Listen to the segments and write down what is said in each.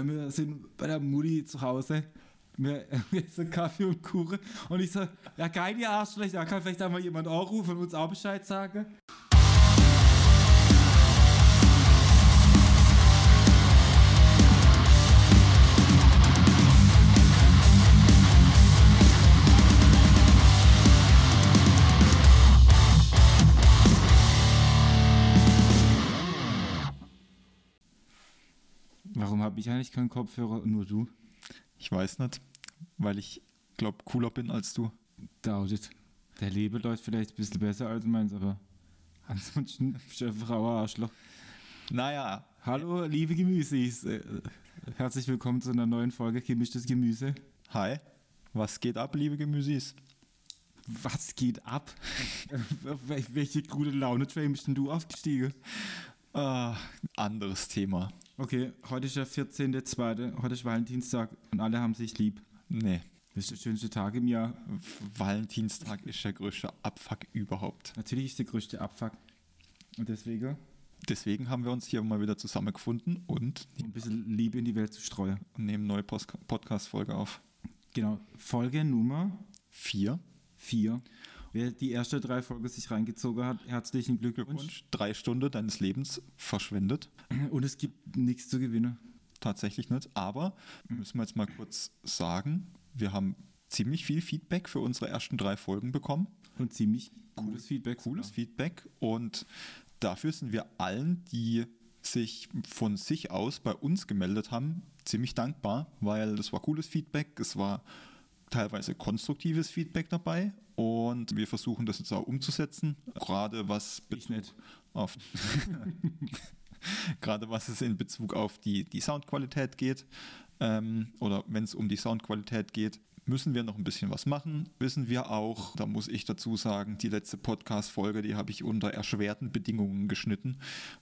wir sind bei der Mutti zu Hause. Wir essen Kaffee und Kuchen. Und ich so, ja geil, ihr Arschloch, da kann vielleicht einmal jemand anrufen und uns auch Bescheid sagen. Warum habe ich eigentlich keinen Kopfhörer und nur du? Ich weiß nicht, weil ich glaube cooler bin als du. Dauert. Der Leben läuft vielleicht ein bisschen besser als meins, aber ansonsten Chef Frau Arschloch. Naja, Hallo, liebe Gemüsis. Äh, Herzlich willkommen zu einer neuen Folge Gemischtes Gemüse. hi. Was geht ab, liebe Gemüsis? Was geht ab? Wel- Welche gute Laune-Train bist denn du aufgestiegen? Ah, anderes Thema. Okay, heute ist der 14.02., heute ist Valentinstag und alle haben sich lieb. Nee, Das ist der schönste Tag im Jahr. Valentinstag ist der größte Abfuck überhaupt. Natürlich ist der größte Abfuck. Und deswegen Deswegen haben wir uns hier mal wieder zusammengefunden und um ein bisschen Liebe in die Welt zu streuen. nehmen eine neue Podcast-Folge auf. Genau, Folge Nummer Vier. 4. Wer die erste drei Folgen sich reingezogen hat, herzlichen Glückwunsch. Glückwunsch. Drei Stunden deines Lebens verschwendet. Und es gibt nichts zu gewinnen. Tatsächlich nicht. Aber müssen wir jetzt mal kurz sagen, wir haben ziemlich viel Feedback für unsere ersten drei Folgen bekommen. Und ziemlich cooles Feedback. cooles Feedback und dafür sind wir allen, die sich von sich aus bei uns gemeldet haben, ziemlich dankbar, weil das war cooles Feedback, es war teilweise konstruktives Feedback dabei und wir versuchen das jetzt auch umzusetzen, gerade was nicht. auf gerade was es in Bezug auf die, die Soundqualität geht ähm, oder wenn es um die Soundqualität geht, müssen wir noch ein bisschen was machen. Wissen wir auch, da muss ich dazu sagen, die letzte Podcast-Folge, die habe ich unter erschwerten Bedingungen geschnitten,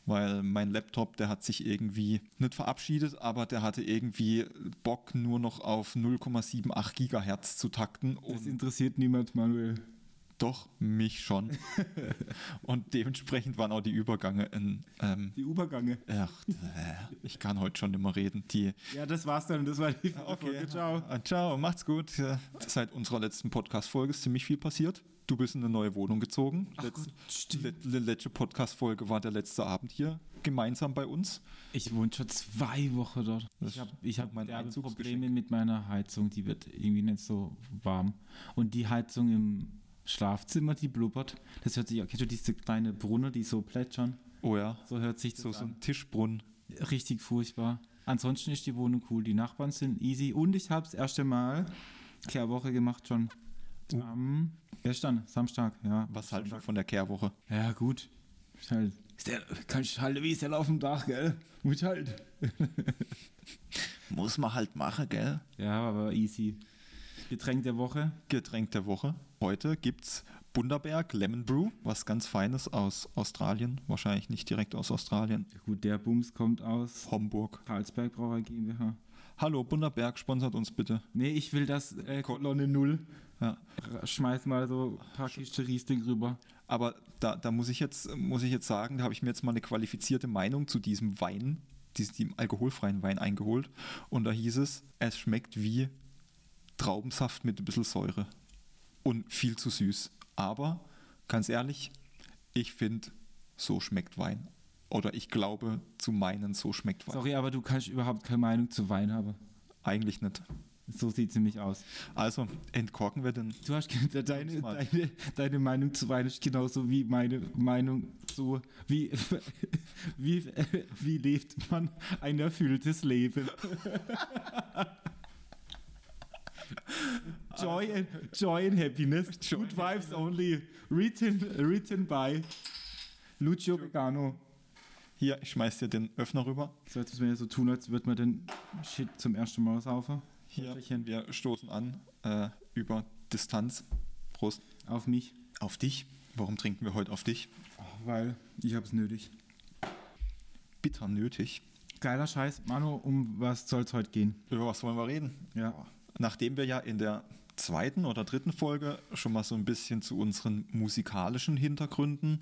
weil mein Laptop, der hat sich irgendwie nicht verabschiedet, aber der hatte irgendwie Bock nur noch auf 0,78 Gigahertz zu takten Das interessiert niemand, Manuel. Doch mich schon. und dementsprechend waren auch die Übergänge in ähm, Die Übergange. Ach, äh, ich kann heute schon immer reden. Die, Ja, das war's dann. Das war die Folge. Ciao. Ah, Ciao, macht's gut. Seit unserer letzten Podcast-Folge ist ziemlich viel passiert. Du bist in eine neue Wohnung gezogen. Letz, le, le, letzte Podcast-Folge war der letzte Abend hier gemeinsam bei uns. Ich wohne schon zwei Wochen dort. Das Ich habe ich hab. Probleme mit meiner Heizung. Die wird irgendwie nicht so warm. Und die Heizung im Schlafzimmer, die blubbert. Das hört sich, kennst du diese kleine Brunne, die so plätschern? Oh ja, So hört sich das so, so an. ein Tischbrunnen. Richtig furchtbar. Ansonsten ist die Wohnung cool. Die Nachbarn sind easy. Und ich habe das erste Mal Kehrwoche gemacht schon. Uh. Am gestern, Samstag, ja. Was halten wir von der Kehrwoche? Ja, gut. Ist halt, ist der, kannst halt wie ist der auf dem Dach, gell? Muss halt. Muss man halt machen, gell? Ja, aber easy. Getränk der Woche. Getränk der Woche. Heute gibt's Bunderberg Lemon Brew, was ganz Feines aus Australien. Wahrscheinlich nicht direkt aus Australien. Gut, der Bums kommt aus Homburg. Karlsberg Brauer GmbH. Hallo, Bunderberg, sponsert uns bitte. Nee, ich will das äh, Kolonne Null. Ja. Schmeiß mal so ein paar Kiste Riesling rüber. Aber da, da muss, ich jetzt, muss ich jetzt sagen, da habe ich mir jetzt mal eine qualifizierte Meinung zu diesem Wein, diesem alkoholfreien Wein eingeholt. Und da hieß es, es schmeckt wie Traubensaft mit ein bisschen Säure. Und viel zu süß. Aber ganz ehrlich, ich finde, so schmeckt Wein. Oder ich glaube zu meinen, so schmeckt Wein. Sorry, aber du kannst überhaupt keine Meinung zu Wein haben. Eigentlich nicht. So sieht es nämlich aus. Also, entkorken wir den. Du hast deine, deine, deine Meinung zu Wein ist genauso wie meine Meinung zu wie, wie, wie lebt man ein erfülltes Leben. Joy and, joy and happiness. Good vibes only. Written, written by Lucio Vegano. Hier, ich schmeiß dir den Öffner rüber. So jetzt müssen wir ja so tun, als würde man den Shit zum ersten Mal saufen. Hier, wir stoßen an äh, über Distanz. Prost. Auf mich. Auf dich. Warum trinken wir heute auf dich? Weil ich hab's nötig. Bitter nötig. Geiler Scheiß. Manu, um was soll's heute gehen? Über was wollen wir reden? Ja. Nachdem wir ja in der zweiten oder dritten Folge schon mal so ein bisschen zu unseren musikalischen Hintergründen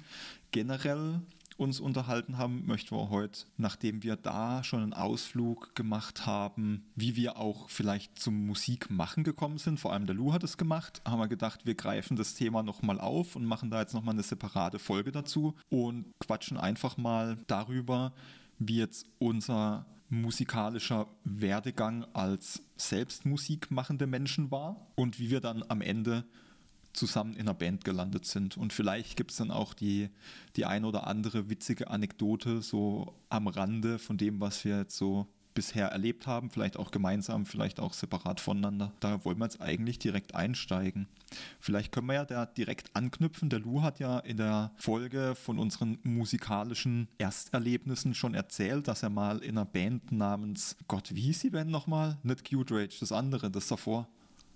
generell uns unterhalten haben, möchten wir heute, nachdem wir da schon einen Ausflug gemacht haben, wie wir auch vielleicht zum Musikmachen gekommen sind, vor allem der Lou hat es gemacht, haben wir gedacht, wir greifen das Thema nochmal auf und machen da jetzt nochmal eine separate Folge dazu und quatschen einfach mal darüber, wie jetzt unser musikalischer Werdegang als selbst Musik machende Menschen war und wie wir dann am Ende zusammen in einer Band gelandet sind. Und vielleicht gibt es dann auch die, die ein oder andere witzige Anekdote so am Rande von dem, was wir jetzt so bisher erlebt haben, vielleicht auch gemeinsam, vielleicht auch separat voneinander. Da wollen wir jetzt eigentlich direkt einsteigen. Vielleicht können wir ja da direkt anknüpfen. Der Lou hat ja in der Folge von unseren musikalischen Ersterlebnissen schon erzählt, dass er mal in einer Band namens, Gott, wie hieß die Band nochmal? Nicht Cute Rage, das andere, das davor.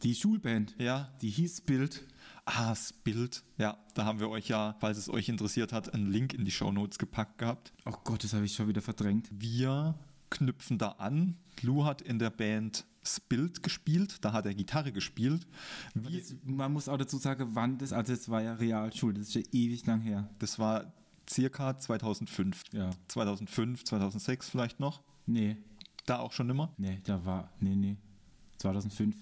Die Schulband. Ja. Die hieß Bild. Ah, das Bild. Ja, da haben wir euch ja, falls es euch interessiert hat, einen Link in die Show Notes gepackt gehabt. Oh Gott, das habe ich schon wieder verdrängt. Wir knüpfen da an. Lou hat in der Band Spilt gespielt, da hat er Gitarre gespielt. Das, man muss auch dazu sagen, wann das, also es war ja Realschule, das ist ja ewig lang her. Das war circa 2005. Ja. 2005, 2006 vielleicht noch. Nee. Da auch schon immer? Nee, da war, nee, nee. 2005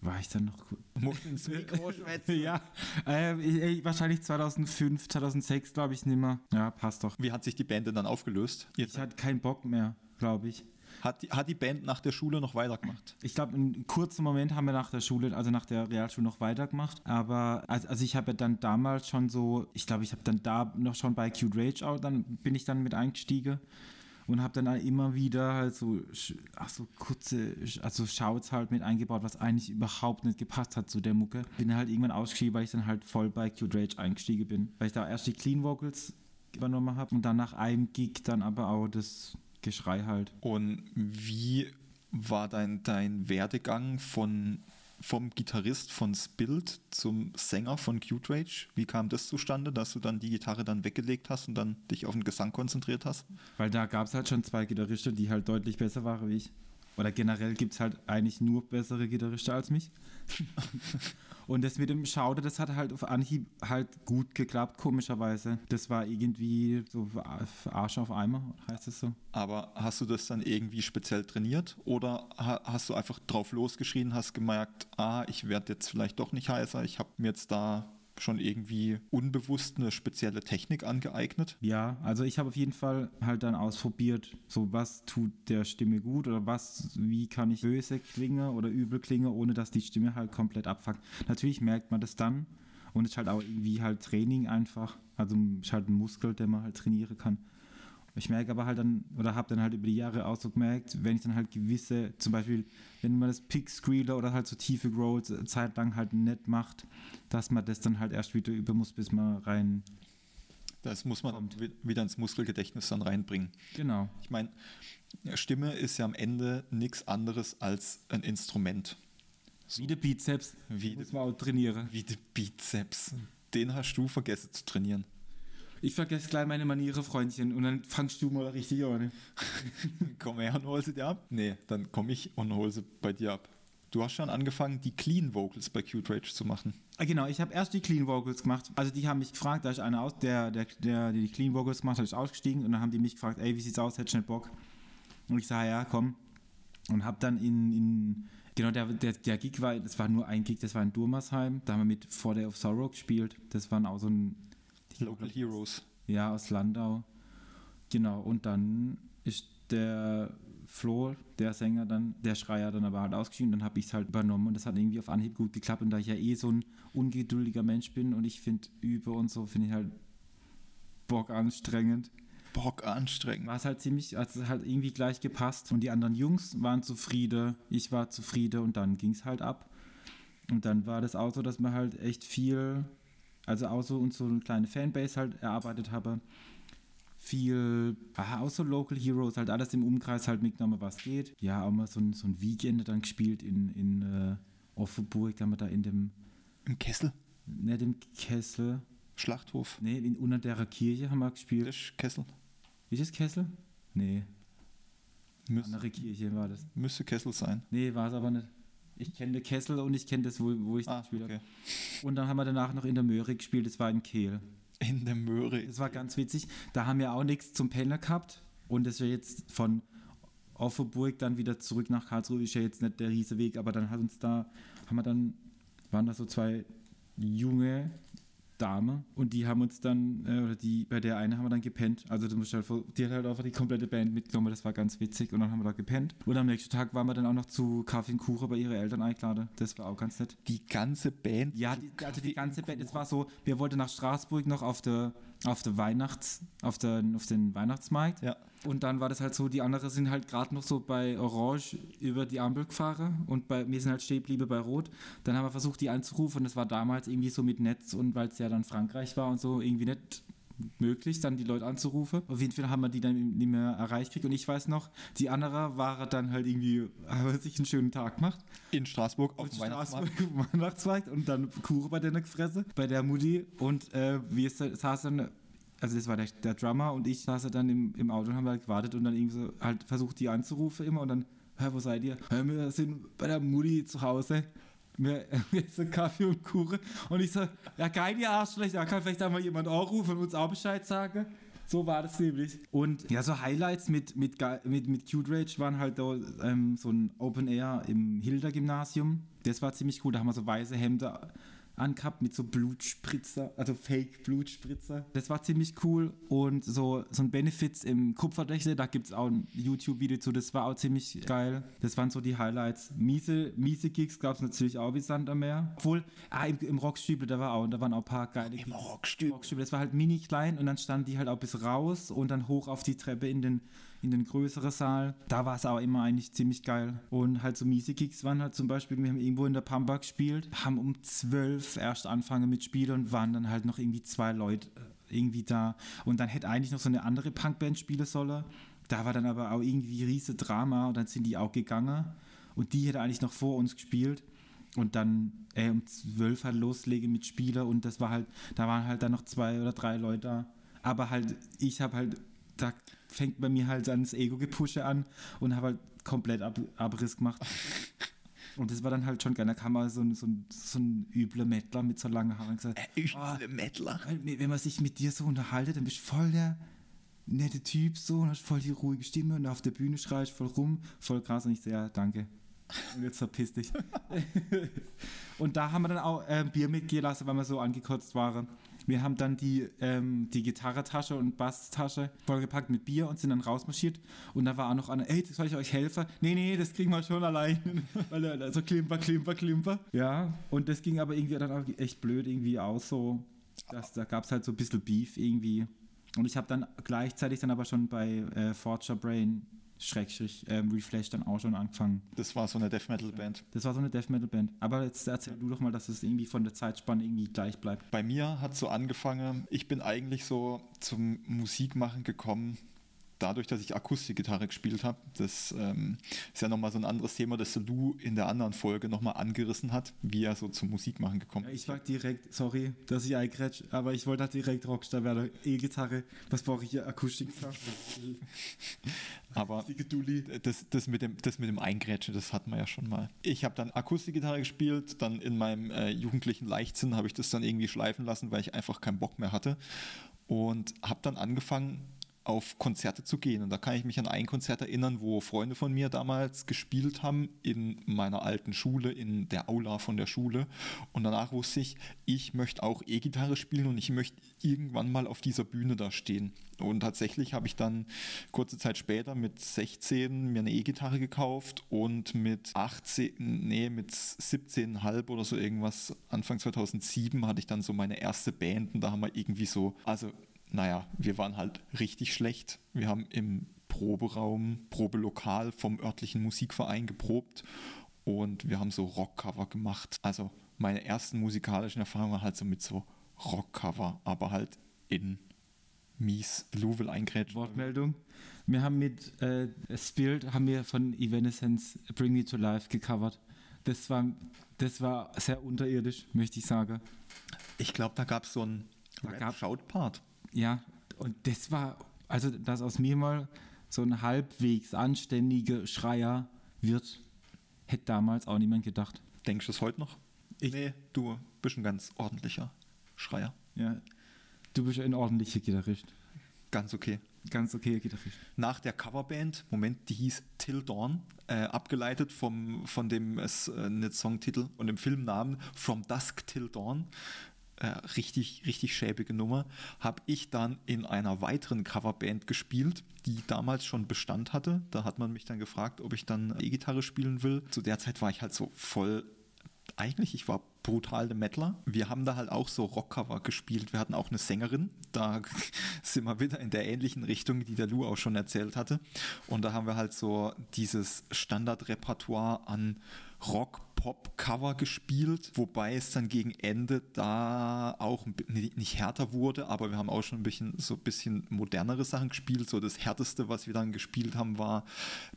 war ich dann noch gut. Muss ins Mikro schwätzen. ja, äh, wahrscheinlich 2005, 2006 glaube ich nicht mehr. Ja, passt doch. Wie hat sich die Band denn dann aufgelöst? Ich hatte keinen Bock mehr, glaube ich. Hat die, hat die Band nach der Schule noch weitergemacht? Ich glaube, einen kurzen Moment haben wir nach der Schule, also nach der Realschule noch weitergemacht. Aber also, also ich habe ja dann damals schon so, ich glaube, ich habe dann da noch schon bei Cute Rage auch, dann bin ich dann mit eingestiegen und habe dann immer wieder halt so, ach so kurze, also Shouts halt mit eingebaut, was eigentlich überhaupt nicht gepasst hat zu der Mucke. Bin halt irgendwann ausgestiegen, weil ich dann halt voll bei Cute Rage eingestiegen bin, weil ich da erst die Clean Vocals übernommen habe und dann nach einem Gig dann aber auch das Geschrei halt. Und wie war dein, dein Werdegang von, vom Gitarrist von Spilt zum Sänger von Cute Rage? Wie kam das zustande, dass du dann die Gitarre dann weggelegt hast und dann dich auf den Gesang konzentriert hast? Weil da gab es halt schon zwei Gitarristen, die halt deutlich besser waren wie ich. Oder generell gibt es halt eigentlich nur bessere Gitarristen als mich. Und das mit dem Schauder, das hat halt auf Anhieb halt gut geklappt, komischerweise. Das war irgendwie so Arsch auf Eimer, heißt es so. Aber hast du das dann irgendwie speziell trainiert oder hast du einfach drauf losgeschrien, hast gemerkt, ah, ich werde jetzt vielleicht doch nicht heißer, ich habe mir jetzt da schon irgendwie unbewusst eine spezielle Technik angeeignet? Ja, also ich habe auf jeden Fall halt dann ausprobiert, so was tut der Stimme gut oder was, wie kann ich böse klingen oder übel klingen, ohne dass die Stimme halt komplett abfuckt. Natürlich merkt man das dann und es ist halt auch irgendwie halt Training einfach, also es ist halt ein Muskel, den man halt trainieren kann. Ich merke aber halt dann, oder habe dann halt über die Jahre auch so gemerkt, wenn ich dann halt gewisse, zum Beispiel, wenn man das Pick Squealer oder halt so tiefe Growls zeitlang halt nicht macht, dass man das dann halt erst wieder über muss, bis man rein. Das muss man kommt. wieder ins Muskelgedächtnis dann reinbringen. Genau. Ich meine, Stimme ist ja am Ende nichts anderes als ein Instrument. So. Wie der Bizeps. Wie muss man auch trainieren. Wie der Bizeps. Den hast du vergessen zu trainieren. Ich vergesse gleich meine Maniere, Freundchen, und dann fangst du mal richtig an. Komm her und hol sie dir ab? Nee, dann komme ich und hol sie bei dir ab. Du hast schon angefangen, die Clean Vocals bei Cute Rage zu machen. Ah, genau, ich habe erst die Clean Vocals gemacht. Also die haben mich gefragt, da ist einer aus, der, der, der die Clean Vocals gemacht hat, ist ausgestiegen und dann haben die mich gefragt, ey, wie sieht's aus, hättest du nicht Bock? Und ich sage, ja, komm. Und habe dann in, in genau, der, der, der Gig war, das war nur ein Gig, das war in Durmersheim. Da haben wir mit For Day of Sorrow gespielt. Das war auch so ein Local Heroes. Ja, aus Landau. Genau, und dann ist der Flo, der Sänger, dann, der Schreier dann aber halt ausgeschieden, dann habe ich es halt übernommen und das hat irgendwie auf Anhieb gut geklappt. Und da ich ja eh so ein ungeduldiger Mensch bin und ich finde Übe und so, finde ich halt Bock anstrengend. Bock anstrengend. War es halt ziemlich, also halt irgendwie gleich gepasst. Und die anderen Jungs waren zufrieden, ich war zufrieden und dann ging es halt ab. Und dann war das auch so, dass man halt echt viel also auch so und so eine kleine Fanbase halt erarbeitet habe. Viel, aha, auch so Local Heroes, halt alles im Umkreis halt mitgenommen, was geht. Ja, auch mal so ein, so ein Weekend dann gespielt in, in äh, Offenburg, da haben wir da in dem... Im Kessel? Nicht im Kessel. Schlachthof? Nee, in unter der Kirche haben wir gespielt. Das ist Kessel. Ist das Kessel? Nee. Müsste, Andere Kirche war das. Müsste Kessel sein. Nee, war es aber nicht. Ich kenne Kessel und ich kenne das, wo, wo ich ah, gespielt okay. habe. Und dann haben wir danach noch in der Möhre gespielt, das war in Kehl. In der Möhre. Das war ganz witzig. Da haben wir auch nichts zum Penner gehabt. Und das ist ja jetzt von Offenburg dann wieder zurück nach Karlsruhe, ist ja jetzt nicht der riese Weg, aber dann hat uns da, haben wir dann, waren da so zwei junge Dame und die haben uns dann, äh, oder die, bei der eine haben wir dann gepennt. Also du musst halt, die hat halt einfach die komplette Band mitgenommen, das war ganz witzig und dann haben wir da gepennt. Und am nächsten Tag waren wir dann auch noch zu Kaffee und Kuchen bei ihren Eltern eingeladen. Das war auch ganz nett. Die ganze Band? Ja, die, also die ganze Band. Es war so, wir wollten nach Straßburg noch auf der auf der Weihnachts, auf, der, auf den Weihnachtsmarkt. Ja. Und dann war das halt so, die anderen sind halt gerade noch so bei Orange über die Ampel gefahren und bei mir sind halt stehen geblieben bei Rot. Dann haben wir versucht, die anzurufen und das war damals irgendwie so mit Netz und weil es ja dann Frankreich war und so irgendwie nicht möglich, dann die Leute anzurufen. Auf jeden Fall haben wir die dann nicht mehr erreicht gekriegt. Und ich weiß noch, die andere war dann halt irgendwie, haben sich einen schönen Tag gemacht. In Straßburg auf dem Weihnachtsmarkt. Weihnachtsmarkt und dann Kuchen bei der gefressen, bei der Mutti. Und äh, wir saßen also das war der, der Drummer und ich saß dann im, im Auto und haben halt gewartet und dann irgendwie so halt versucht, die anzurufen immer und dann, hör, wo seid ihr? Hör, wir sind bei der Mutti zu Hause mir, mir so Kaffee und Kuchen. Und ich so, ja geil, ihr Arschlecht, da kann vielleicht einmal jemand anrufen und uns auch Bescheid sagen. So war das nämlich. Und ja, so Highlights mit, mit, mit, mit Cute Rage waren halt da, ähm, so ein Open Air im Hilder Gymnasium. Das war ziemlich cool. Da haben wir so weiße Hemden angehabt mit so Blutspritzer, also Fake-Blutspritzer. Das war ziemlich cool und so, so ein Benefits im Kupferdächle, da gibt es auch ein YouTube-Video zu, das war auch ziemlich geil. Das waren so die Highlights. Miese, miese Gigs gab es natürlich auch wie Sand am Meer. Obwohl, ah, im, im Rockstübel, da war auch, da waren auch ein paar geile Im Rockstübel. Rockstübel. Das war halt mini klein und dann standen die halt auch bis raus und dann hoch auf die Treppe in den in den größeren Saal. Da war es auch immer eigentlich ziemlich geil. Und halt so miese Gigs waren halt zum Beispiel, wir haben irgendwo in der Pampa gespielt, haben um zwölf erst angefangen mit Spielen und waren dann halt noch irgendwie zwei Leute äh, irgendwie da. Und dann hätte eigentlich noch so eine andere Punkband spielen sollen. Da war dann aber auch irgendwie riese Drama und dann sind die auch gegangen. Und die hätte eigentlich noch vor uns gespielt. Und dann äh, um zwölf halt loslegen mit Spieler und das war halt, da waren halt dann noch zwei oder drei Leute da. Aber halt, ich habe halt, da fängt bei mir halt dann das Ego-Gepusche an und habe halt komplett Ab Abriss gemacht. Und das war dann halt schon geil. Da kam mal so ein, so ein, so ein übler Mettler mit so langen Haaren und gesagt: äh, Üble oh, Mettler. Wenn man sich mit dir so unterhaltet, dann bist du voll der nette Typ so und hast voll die ruhige Stimme und auf der Bühne schreist voll rum, voll krass. Und ich so: Ja, danke. Und jetzt verpiss dich. und da haben wir dann auch äh, Bier mitgehen lassen, weil wir so angekotzt waren. Wir haben dann die, ähm, die Gitarretasche und Basstasche vollgepackt mit Bier und sind dann rausmarschiert. Und da war auch noch eine, ey, soll ich euch helfen? Nee, nee, das kriegen wir schon allein. Weil er so klimper, klimper, klimper. Ja, und das ging aber irgendwie dann auch echt blöd irgendwie aus so. Das, da gab es halt so ein bisschen Beef irgendwie. Und ich habe dann gleichzeitig dann aber schon bei äh, Forger Brain Schrägstrich ähm, Reflash dann auch schon angefangen. Das war so eine Death Metal Band. Das war so eine Death Metal Band. Aber jetzt erzähl du doch mal, dass es irgendwie von der Zeitspanne irgendwie gleich bleibt. Bei mir hat so angefangen, ich bin eigentlich so zum Musikmachen gekommen dadurch, dass ich Akustikgitarre gespielt habe, das ähm, ist ja nochmal so ein anderes Thema, das Lou in der anderen Folge nochmal angerissen hat, wie er so zum Musikmachen gekommen ist. Ja, ich war direkt, sorry, dass ich eingrätsch, aber ich wollte halt direkt Rockstar werden. E-Gitarre, was brauche ich hier? Akustikgitarre. aber das, das, mit dem, das mit dem Eingrätschen, das hatten wir ja schon mal. Ich habe dann Akustikgitarre gespielt, dann in meinem äh, jugendlichen Leichtsinn habe ich das dann irgendwie schleifen lassen, weil ich einfach keinen Bock mehr hatte und habe dann angefangen, auf Konzerte zu gehen. Und da kann ich mich an ein Konzert erinnern, wo Freunde von mir damals gespielt haben in meiner alten Schule, in der Aula von der Schule. Und danach wusste ich, ich möchte auch E-Gitarre spielen und ich möchte irgendwann mal auf dieser Bühne da stehen. Und tatsächlich habe ich dann kurze Zeit später mit 16 mir eine E-Gitarre gekauft und mit 18, nee, mit 17,5 oder so irgendwas, Anfang 2007 hatte ich dann so meine erste Band und da haben wir irgendwie so, also naja, wir waren halt richtig schlecht. Wir haben im Proberaum, Probelokal vom örtlichen Musikverein geprobt und wir haben so Rockcover gemacht. Also meine ersten musikalischen Erfahrungen waren halt so mit so Rockcover, aber halt in mies Louvel eingrätscht. Wortmeldung. Wir haben mit äh, Spirit haben wir von Evanescence Bring Me to Life gecovert. Das war, das war sehr unterirdisch, möchte ich sagen. Ich glaube, da gab es so einen Shout-Part. Ja, und das war, also dass aus mir mal so ein halbwegs anständiger Schreier wird, hätte damals auch niemand gedacht. Denkst du es heute noch? Ich, nee, du bist ein ganz ordentlicher Schreier. Ja. Du bist ein ordentlicher Gitarrist. Ganz okay. Ganz okay Gitarrist. Nach der Coverband, Moment, die hieß Till Dawn, äh, abgeleitet vom, von dem äh, Songtitel und dem Filmnamen From Dusk Till Dawn. Äh, richtig, richtig schäbige Nummer, habe ich dann in einer weiteren Coverband gespielt, die damals schon Bestand hatte. Da hat man mich dann gefragt, ob ich dann E-Gitarre spielen will. Zu der Zeit war ich halt so voll eigentlich, ich war brutal der Mettler. Wir haben da halt auch so Rockcover gespielt. Wir hatten auch eine Sängerin. Da sind wir wieder in der ähnlichen Richtung, die der Lou auch schon erzählt hatte. Und da haben wir halt so dieses Standardrepertoire an Rock, Pop, Cover gespielt, wobei es dann gegen Ende da auch nicht härter wurde, aber wir haben auch schon ein bisschen so ein bisschen modernere Sachen gespielt. So das härteste, was wir dann gespielt haben, war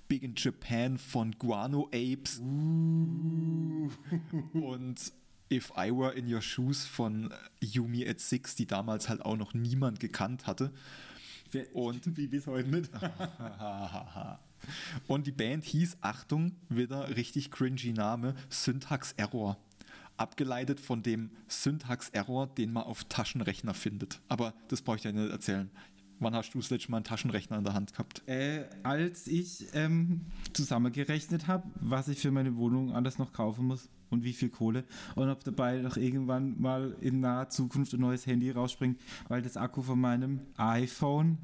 Big in Japan von Guano Apes uh. und If I Were in Your Shoes von Yumi at Six, die damals halt auch noch niemand gekannt hatte. Und wie bis heute nicht. Und die Band hieß, Achtung, wieder richtig cringy Name, Syntax Error. Abgeleitet von dem Syntax Error, den man auf Taschenrechner findet. Aber das brauche ich dir nicht erzählen. Wann hast du das letzte Mal einen Taschenrechner in der Hand gehabt? Äh, als ich ähm, zusammengerechnet habe, was ich für meine Wohnung alles noch kaufen muss und wie viel Kohle und ob dabei noch irgendwann mal in naher Zukunft ein neues Handy rausspringt, weil das Akku von meinem iPhone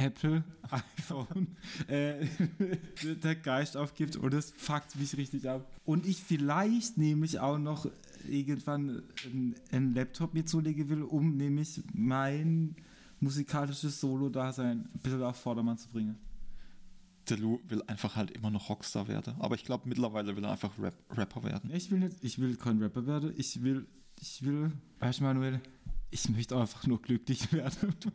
Apple iPhone äh, der Geist aufgibt und das fuckt mich richtig ab. Und ich vielleicht nämlich auch noch irgendwann einen Laptop mir zulegen will, um nämlich mein musikalisches Solo-Dasein ein bisschen auf Vordermann zu bringen. Der Lou will einfach halt immer noch Rockstar werden. Aber ich glaube, mittlerweile will er einfach Rap Rapper werden. Ich will nicht, ich will kein Rapper werden. Ich will, ich will, weißt du, Manuel, ich möchte einfach nur glücklich werden. Du,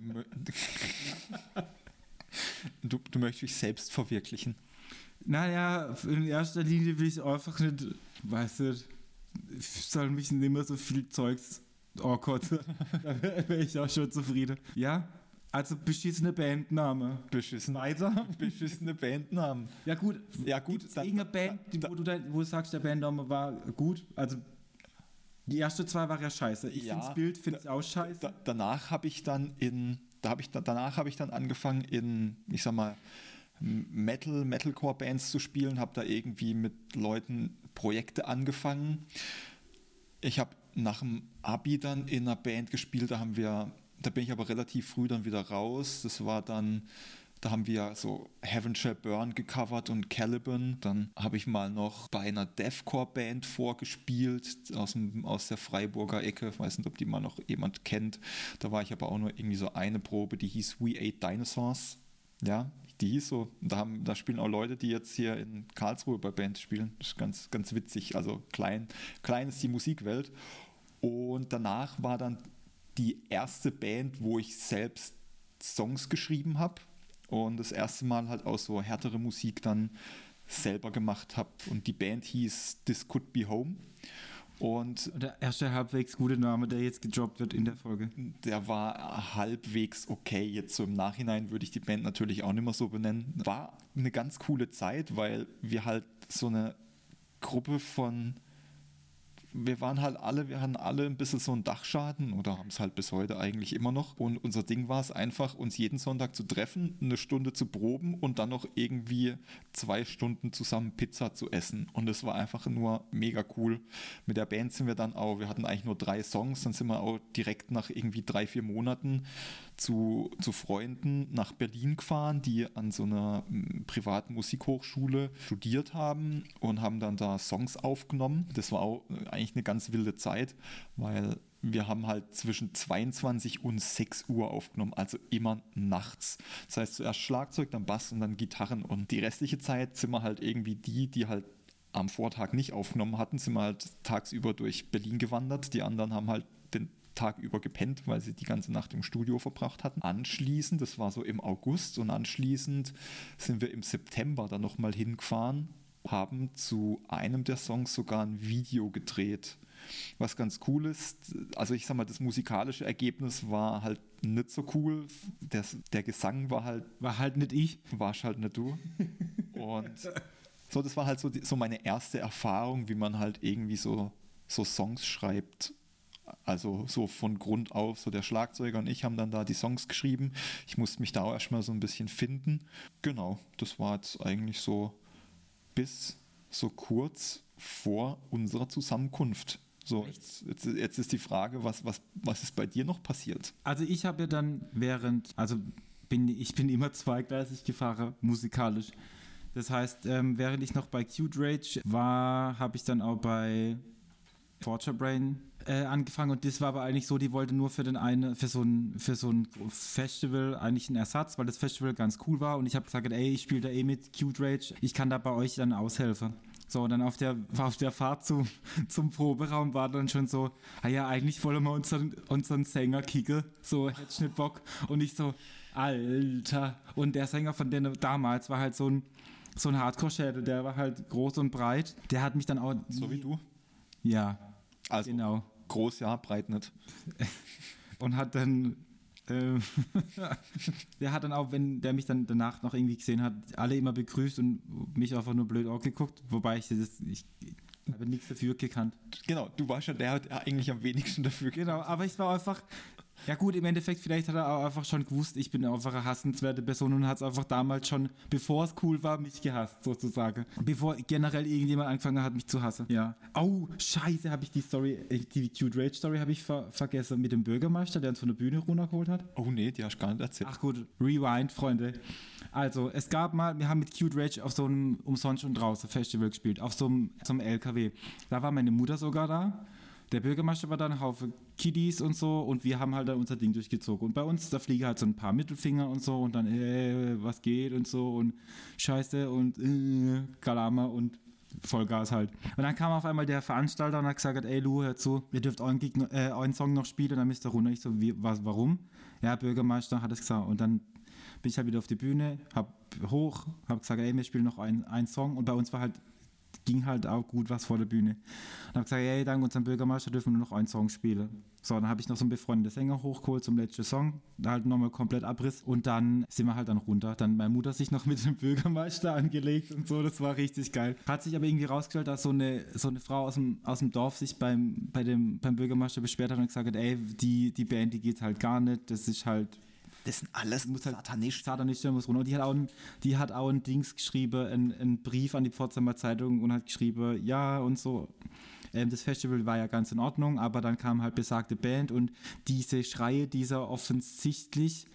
du, du möchtest dich selbst verwirklichen. Naja, in erster Linie will ich einfach nicht, weißt du, ich soll mich nicht immer so viel Zeugs Oh Gott, da wäre ich auch schon zufrieden. Ja, also beschissene Bandname. Beschissen. Weiter. Beschissene Bandnamen. Ja gut. Ja gut. Dann, irgendeine Band, da, wo, du da, wo du sagst, der Bandname war gut. Also die ersten zwei waren ja scheiße. Ich ja, finde das Bild finde ich auch scheiße. Da, danach habe ich dann in, da habe ich danach habe ich dann angefangen in, ich sag mal Metal, Metalcore-Bands zu spielen, habe da irgendwie mit Leuten Projekte angefangen. Ich habe nach dem Abi dann in einer Band gespielt, da haben wir, da bin ich aber relativ früh dann wieder raus. Das war dann, da haben wir so Heaven Shall Burn gecovert und Caliban. Dann habe ich mal noch bei einer Deathcore-Band vorgespielt, aus, dem, aus der Freiburger Ecke. Ich weiß nicht, ob die mal noch jemand kennt. Da war ich aber auch nur irgendwie so eine Probe, die hieß We Ate Dinosaurs. Ja, die hieß so. Da, haben, da spielen auch Leute, die jetzt hier in Karlsruhe bei Bands spielen. Das ist ganz, ganz witzig. Also klein, klein ist die Musikwelt. Und danach war dann die erste Band, wo ich selbst Songs geschrieben habe und das erste Mal halt auch so härtere Musik dann selber gemacht habe. Und die Band hieß This Could Be Home. Und der erste halbwegs gute Name, der jetzt gedroppt wird in der Folge. Der war halbwegs okay. Jetzt so im Nachhinein würde ich die Band natürlich auch nicht mehr so benennen. War eine ganz coole Zeit, weil wir halt so eine Gruppe von wir waren halt alle, wir hatten alle ein bisschen so einen Dachschaden oder haben es halt bis heute eigentlich immer noch. Und unser Ding war es einfach, uns jeden Sonntag zu treffen, eine Stunde zu proben und dann noch irgendwie zwei Stunden zusammen Pizza zu essen. Und es war einfach nur mega cool. Mit der Band sind wir dann auch, wir hatten eigentlich nur drei Songs, dann sind wir auch direkt nach irgendwie drei, vier Monaten zu, zu Freunden nach Berlin gefahren, die an so einer hm, privaten Musikhochschule studiert haben und haben dann da Songs aufgenommen. Das war auch äh, eigentlich eine ganz wilde Zeit, weil wir haben halt zwischen 22 und 6 Uhr aufgenommen, also immer nachts. Das heißt zuerst Schlagzeug, dann Bass und dann Gitarren. Und die restliche Zeit sind wir halt irgendwie die, die halt am Vortag nicht aufgenommen hatten, sind wir halt tagsüber durch Berlin gewandert. Die anderen haben halt Tag über gepennt, weil sie die ganze Nacht im Studio verbracht hatten. Anschließend, das war so im August und anschließend sind wir im September dann nochmal hingefahren, haben zu einem der Songs sogar ein Video gedreht. Was ganz cool ist, also ich sag mal, das musikalische Ergebnis war halt nicht so cool. Der, der Gesang war halt. War halt nicht ich. Warst halt nicht du. Und so, das war halt so, so meine erste Erfahrung, wie man halt irgendwie so, so Songs schreibt Also so von Grund auf, so der Schlagzeuger und ich haben dann da die Songs geschrieben. Ich musste mich da auch erstmal so ein bisschen finden. Genau, das war jetzt eigentlich so bis so kurz vor unserer Zusammenkunft. So, jetzt, jetzt, jetzt ist die Frage, was, was, was ist bei dir noch passiert? Also ich habe ja dann während, also bin ich bin immer zweigleisig gefahren, musikalisch. Das heißt, ähm, während ich noch bei Cute Rage war, habe ich dann auch bei Torture Brain äh, angefangen und das war aber eigentlich so, die wollte nur für den eine, für so ein, für so ein Festival eigentlich einen Ersatz, weil das Festival ganz cool war und ich habe gesagt, ey, ich spiele da eh mit Cute Rage, ich kann da bei euch dann aushelfen. So, und dann auf der, auf der Fahrt zu, zum Proberaum war dann schon so, ah ja, eigentlich wollen wir unseren, unseren Sänger kicken, so, hätte ich nicht Bock. Und ich so, Alter. Und der Sänger von denen damals war halt so ein, so ein Hardcore-Schädel, der war halt groß und breit. Der hat mich dann auch. So wie du? Ja. Also genau. Groß, ja, breit nicht. und hat dann. Äh, der hat dann auch, wenn der mich dann danach noch irgendwie gesehen hat, alle immer begrüßt und mich einfach nur blöd angeguckt, wobei ich das, ich, habe nichts dafür gekannt. Genau, du warst ja der, der eigentlich am wenigsten dafür Genau, aber ich war einfach, ja gut, im Endeffekt, vielleicht hat er auch einfach schon gewusst, ich bin einfach eine hassenswerte Person und hat es einfach damals schon, bevor es cool war, mich gehasst, sozusagen. Bevor generell irgendjemand angefangen hat, mich zu hassen. Ja. Oh, scheiße, habe ich die Story, äh, die Cute Rage Story habe ich ver vergessen mit dem Bürgermeister, der uns von der Bühne runtergeholt hat. Oh nee, die hast du gar nicht erzählt. Ach gut, Rewind, Freunde. Also, es gab mal, wir haben mit Cute Rage auf so einem Umsonst und draußen Festival gespielt, auf so einem, so einem LKW. Da war meine Mutter sogar da der Bürgermeister war da ein Haufen Kiddies und so und wir haben halt dann unser Ding durchgezogen. Und bei uns, da fliegen halt so ein paar Mittelfinger und so und dann, äh, was geht und so und Scheiße und äh, Kalama und Vollgas halt. Und dann kam auf einmal der Veranstalter und hat gesagt, ey Lu, hör zu, ihr dürft euren, Gegner, äh, euren Song noch spielen und dann müsst ihr runter. Ich so, wie, was, warum? Ja, Bürgermeister hat es gesagt. Und dann bin ich halt wieder auf die Bühne, hab hoch, hab gesagt, ey, wir spielen noch einen Song und bei uns war halt ging halt auch gut was vor der Bühne. Und habe gesagt, hey, dank unserem Bürgermeister dürfen wir nur noch einen Song spielen. So, dann habe ich noch so einen befreundeten Sänger hochgeholt zum letzten Song, da halt nochmal komplett Abriss und dann sind wir halt dann runter. Dann meine Mutter sich noch mit dem Bürgermeister angelegt und so, das war richtig geil. Hat sich aber irgendwie rausgestellt, dass so eine, so eine Frau aus dem, aus dem Dorf sich beim, bei dem, beim Bürgermeister beschwert hat und gesagt hat, ey, die, die Band, die geht halt gar nicht, das ist halt das sind alles muss halt satanisch. Satanisch, muss runter. Und die hat auch ein, die hat auch ein Dings geschrieben, einen, einen Brief an die Pforzheimer Zeitung und hat geschrieben, ja und so. Ähm, das Festival war ja ganz in Ordnung, aber dann kam halt besagte Band und diese Schreie dieser offensichtlich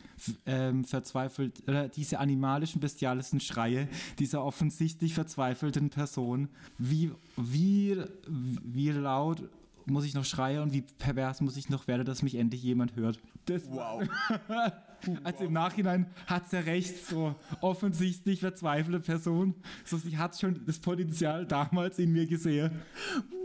ähm, verzweifelt, äh, diese animalischen, bestialischen Schreie dieser offensichtlich verzweifelten Person, wie, wie, wie laut muss ich noch schreien und wie pervers muss ich noch werden, dass mich endlich jemand hört. Das wow. also im Nachhinein hat sie recht, so offensichtlich verzweifelte Person. So, sie hat schon das Potenzial damals in mir gesehen.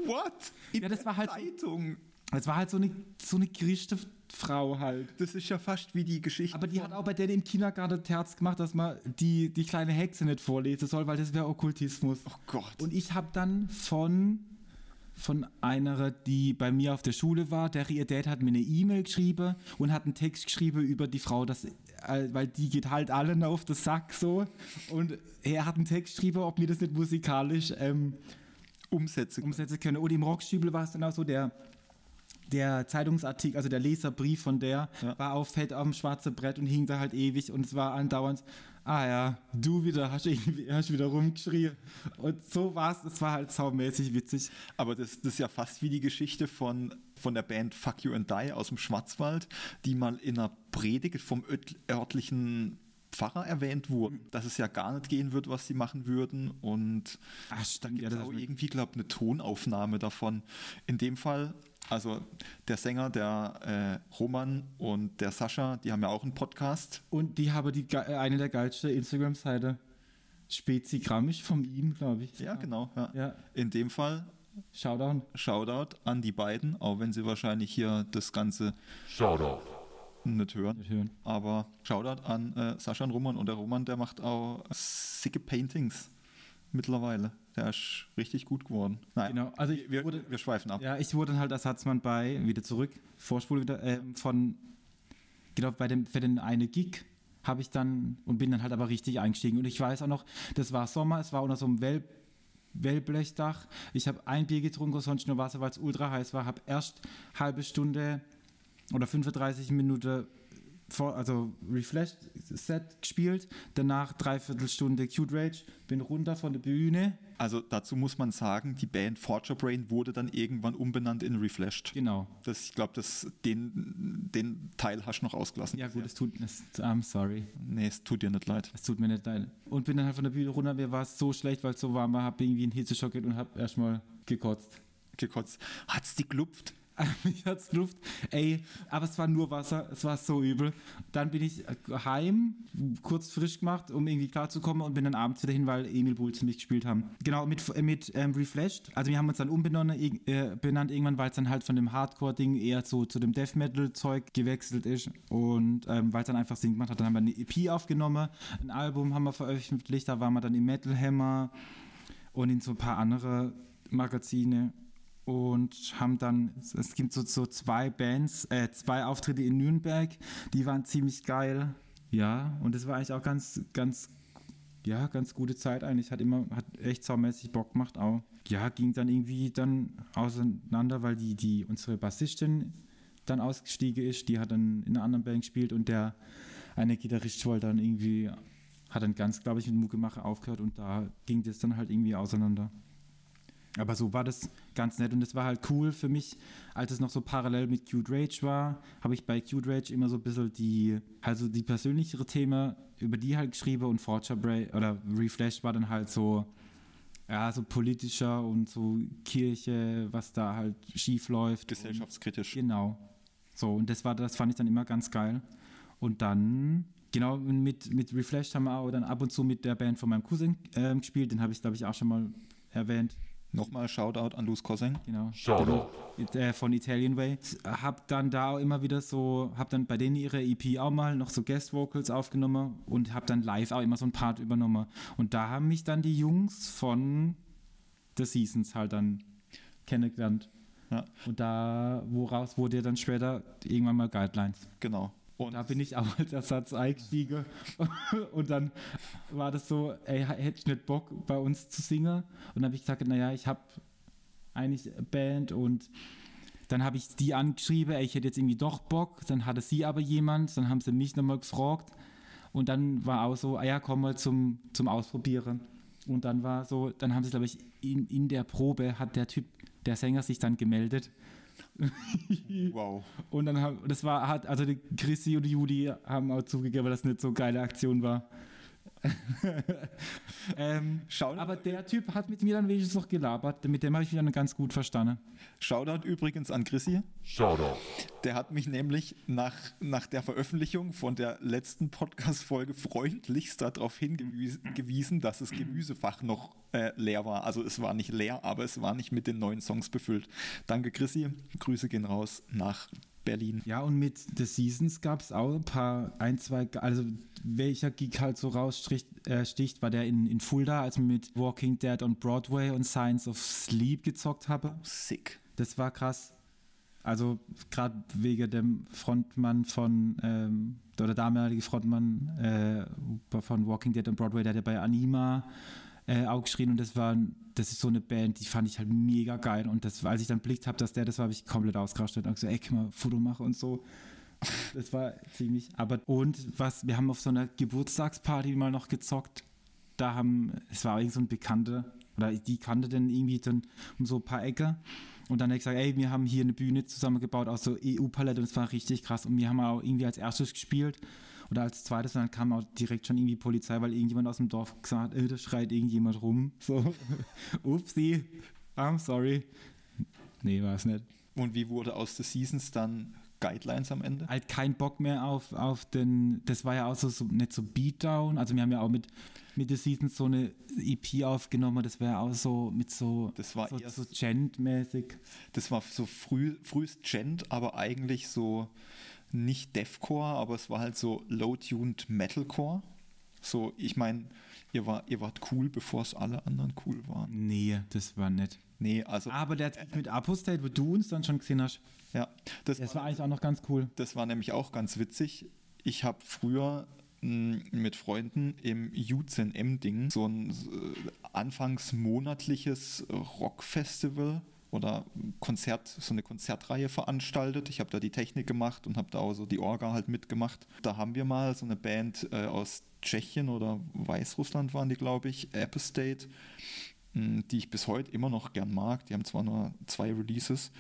What? In ja, das war halt Zeitung. Das war halt so eine, so eine Christe Frau halt. Das ist ja fast wie die Geschichte. Aber die hat auch bei denen im Kindergarten Terz gemacht, dass man die, die kleine Hexe nicht vorlesen soll, weil das wäre Okkultismus. Oh Gott. Und ich habe dann von von einer, die bei mir auf der Schule war. Der ihr Dad hat mir eine E-Mail geschrieben und hat einen Text geschrieben über die Frau, dass, äh, weil die geht halt allen auf den Sack so. Und er hat einen Text geschrieben, ob mir das nicht musikalisch ähm, umsetzen, umsetzen können. Und im Rockstübel war es dann auch so, der der Zeitungsartikel, also der Leserbrief von der, ja. war auf fett auf dem schwarzen Brett und hing da halt ewig und es war andauernd ah ja, du wieder, hast, hast wieder rumgeschrien. Und so war es, es war halt saumäßig witzig. Aber das, das ist ja fast wie die Geschichte von, von der Band Fuck You and Die aus dem Schwarzwald, die mal in einer Predigt vom örtlichen Pfarrer erwähnt wurde, dass es ja gar nicht gehen wird, was sie machen würden. Und Ach, dann gibt es auch irgendwie, glaube ich, eine Tonaufnahme davon. In dem Fall also der Sänger, der äh, Roman und der Sascha, die haben ja auch einen Podcast. Und die haben die, äh, eine der geilsten Instagram-Seite. Spezigrammisch von ihm, glaube ich. Ja, genau. Ja. ja. In dem Fall Shoutout. Shoutout an die beiden, auch wenn sie wahrscheinlich hier das Ganze Shoutout. Nicht hören. Nicht hören. Aber Shoutout an äh, Sascha und Roman. Und der Roman, der macht auch sicke Paintings mittlerweile. Der ist richtig gut geworden. Nein, genau. Also wir, wurde, wir schweifen ab. Ja, ich wurde dann halt Ersatzmann bei, wieder zurück, Vorspule wieder, äh, von, genau, bei dem, für den eine Gig habe ich dann und bin dann halt aber richtig eingestiegen. Und ich weiß auch noch, das war Sommer, es war unter so einem Well Wellblechdach. Ich habe ein Bier getrunken, sonst nur Wasser, weil es ultra heiß war. Habe erst halbe Stunde oder 35 Minuten vor, also Refreshed Set gespielt, danach dreiviertel Stunde Cute Rage, bin runter von der Bühne. Also dazu muss man sagen, die Band Forger Brain wurde dann irgendwann umbenannt in Refreshed. Genau. Das, ich glaube, den, den Teil hast du noch ausgelassen. Ja gut, es tut, es, I'm sorry. Nee, es tut dir nicht leid. Es tut mir nicht leid. Und bin dann halt von der Bühne runter, mir war es so schlecht, weil es so warm war, habe irgendwie einen Hitzeschock und habe erstmal gekotzt. Gekotzt. Hat's die gelupft? Mich hat's Luft. Ey, aber es war nur Wasser, es war so übel. Dann bin ich heim, kurz frisch gemacht, um irgendwie klarzukommen und bin dann abends wieder hin, weil Emil Bulls mich gespielt haben. Genau, mit, mit ähm, Reflashed. Also wir haben uns dann umbenannt äh, irgendwann, weil es dann halt von dem Hardcore-Ding eher so zu dem Death Metal-Zeug gewechselt ist und ähm, weil es dann einfach Sinn gemacht hat. Dann haben wir eine EP aufgenommen, ein Album haben wir veröffentlicht, da waren wir dann im Metal Hammer und in so ein paar andere Magazine und haben dann, es gibt so, so zwei Bands, äh, zwei Auftritte in Nürnberg, die waren ziemlich geil. Ja, und das war eigentlich auch ganz, ganz, ja, ganz gute Zeit eigentlich. Hat immer, hat echt saumäßig Bock gemacht auch. Ja, ging dann irgendwie dann auseinander, weil die, die, unsere Bassistin dann ausgestiegen ist, die hat dann in einer anderen Band gespielt und der eine Gitarrist wollte dann irgendwie, hat dann ganz, glaube ich, mit Muckemacher aufgehört und da ging das dann halt irgendwie auseinander. Aber so war das ganz nett und es war halt cool für mich, als es noch so parallel mit Cute Rage war, habe ich bei Cute Rage immer so ein bisschen die, also die persönlichere Themen, über die halt geschrieben und Forger Bray oder Reflash war dann halt so, ja, so politischer und so Kirche, was da halt schief läuft. Gesellschaftskritisch. Genau. So, und das war, das fand ich dann immer ganz geil. Und dann Genau, mit, mit Reflash haben wir auch dann ab und zu mit der Band von meinem Cousin äh, gespielt. Den habe ich, glaube ich, auch schon mal erwähnt. Nochmal Shoutout an Luz Cousin. Genau. Shoutout. Äh, von Italian Way. Hab dann da auch immer wieder so, hab dann bei denen ihre EP auch mal noch so Guest Vocals aufgenommen und hab dann live auch immer so ein Part übernommen. Und da haben mich dann die Jungs von The Seasons halt dann kennengelernt. Ja. Und da, woraus wurde dann später irgendwann mal Guidelines. Genau. Und da bin ich auch als Ersatz eingestiegen. und dann war das so, ey, hätte ich nicht Bock, bei uns zu singen? Und dann habe ich gesagt, naja, ich habe eigentlich Band und dann habe ich die angeschrieben, ey, ich hätte jetzt irgendwie doch Bock. Dann hatte sie aber jemand, dann haben sie mich nochmal gefragt. Und dann war auch so, ah ja, komm mal zum, zum Ausprobieren. Und dann war so, dann haben sie, glaube ich, in, in der Probe hat der Typ, der Sänger sich dann gemeldet wow. Und dann haben, das war, hat, also die Chrissy und die Judy haben auch zugegeben, dass das nicht so geile Aktion war. ähm, aber der Typ hat mit mir dann wenigstens noch gelabert. Mit dem habe ich wieder ganz gut verstanden. Shoutout übrigens an Chrissy. Shoutout. Der hat mich nämlich nach, nach der Veröffentlichung von der letzten Podcast-Folge freundlichst darauf hingewiesen, dass das Gemüsefach noch äh, leer war. Also es war nicht leer, aber es war nicht mit den neuen Songs befüllt. Danke Chrissy. Grüße gehen raus nach Berlin. Ja, und mit The Seasons gab es auch ein paar, ein, zwei, also welcher Geek halt so raussticht, äh, sticht, war der in, in Fulda, als wir mit Walking Dead on Broadway und Science of Sleep gezockt haben. Sick. Das war krass. Also gerade wegen dem Frontmann von, ähm, oder damalige Frontmann äh, von Walking Dead on Broadway, der hat ja bei Anima äh, auch geschrien und das war, das ist so eine Band, die fand ich halt mega geil und das, als ich dann blickt habe, dass der das war, habe ich komplett ausgerastet und gesagt, ey, kann mal Foto machen und so. Das war ziemlich, aber und was, wir haben auf so einer Geburtstagsparty mal noch gezockt, da haben, es war irgend so ein Bekannter, oder die kannte dann irgendwie dann um so ein paar Ecke. Und dann habe ich gesagt, ey, wir haben hier eine Bühne zusammengebaut aus so EU-Palette und es war richtig krass. Und wir haben auch irgendwie als erstes gespielt oder als zweites, dann kam auch direkt schon irgendwie Polizei, weil irgendjemand aus dem Dorf gesagt hat, äh, da schreit irgendjemand rum. So, upsie, I'm sorry. Nee, war es nicht. Und wie wurde aus The Seasons dann Guidelines am Ende? Halt kein Bock mehr auf, auf den, das war ja auch so, so nicht so Beatdown, also wir haben ja auch mit, mit The Seasons so eine EP aufgenommen, das wäre auch so mit so, das war so, so Gent-mäßig. Das war so früh, frühest Gent, aber eigentlich so nicht Deathcore, aber es war halt so low-tuned Metalcore. So, ich meine, ihr, war, ihr wart cool, bevor es alle anderen cool waren. Nee, das war nett. Nee, also. Aber der äh, mit Apostate, wo du uns dann schon gesehen hast. Ja, das, das war, war eigentlich auch noch ganz cool. Das war nämlich auch ganz witzig. Ich habe früher mh, mit Freunden im UZM-Ding so ein äh, anfangs monatliches Rockfestival oder Konzert, so eine Konzertreihe veranstaltet. Ich habe da die Technik gemacht und habe da auch so die Orga halt mitgemacht. Da haben wir mal so eine Band äh, aus Tschechien oder Weißrussland waren die, glaube ich, Apostate, die ich bis heute immer noch gern mag. Die haben zwar nur zwei Releases.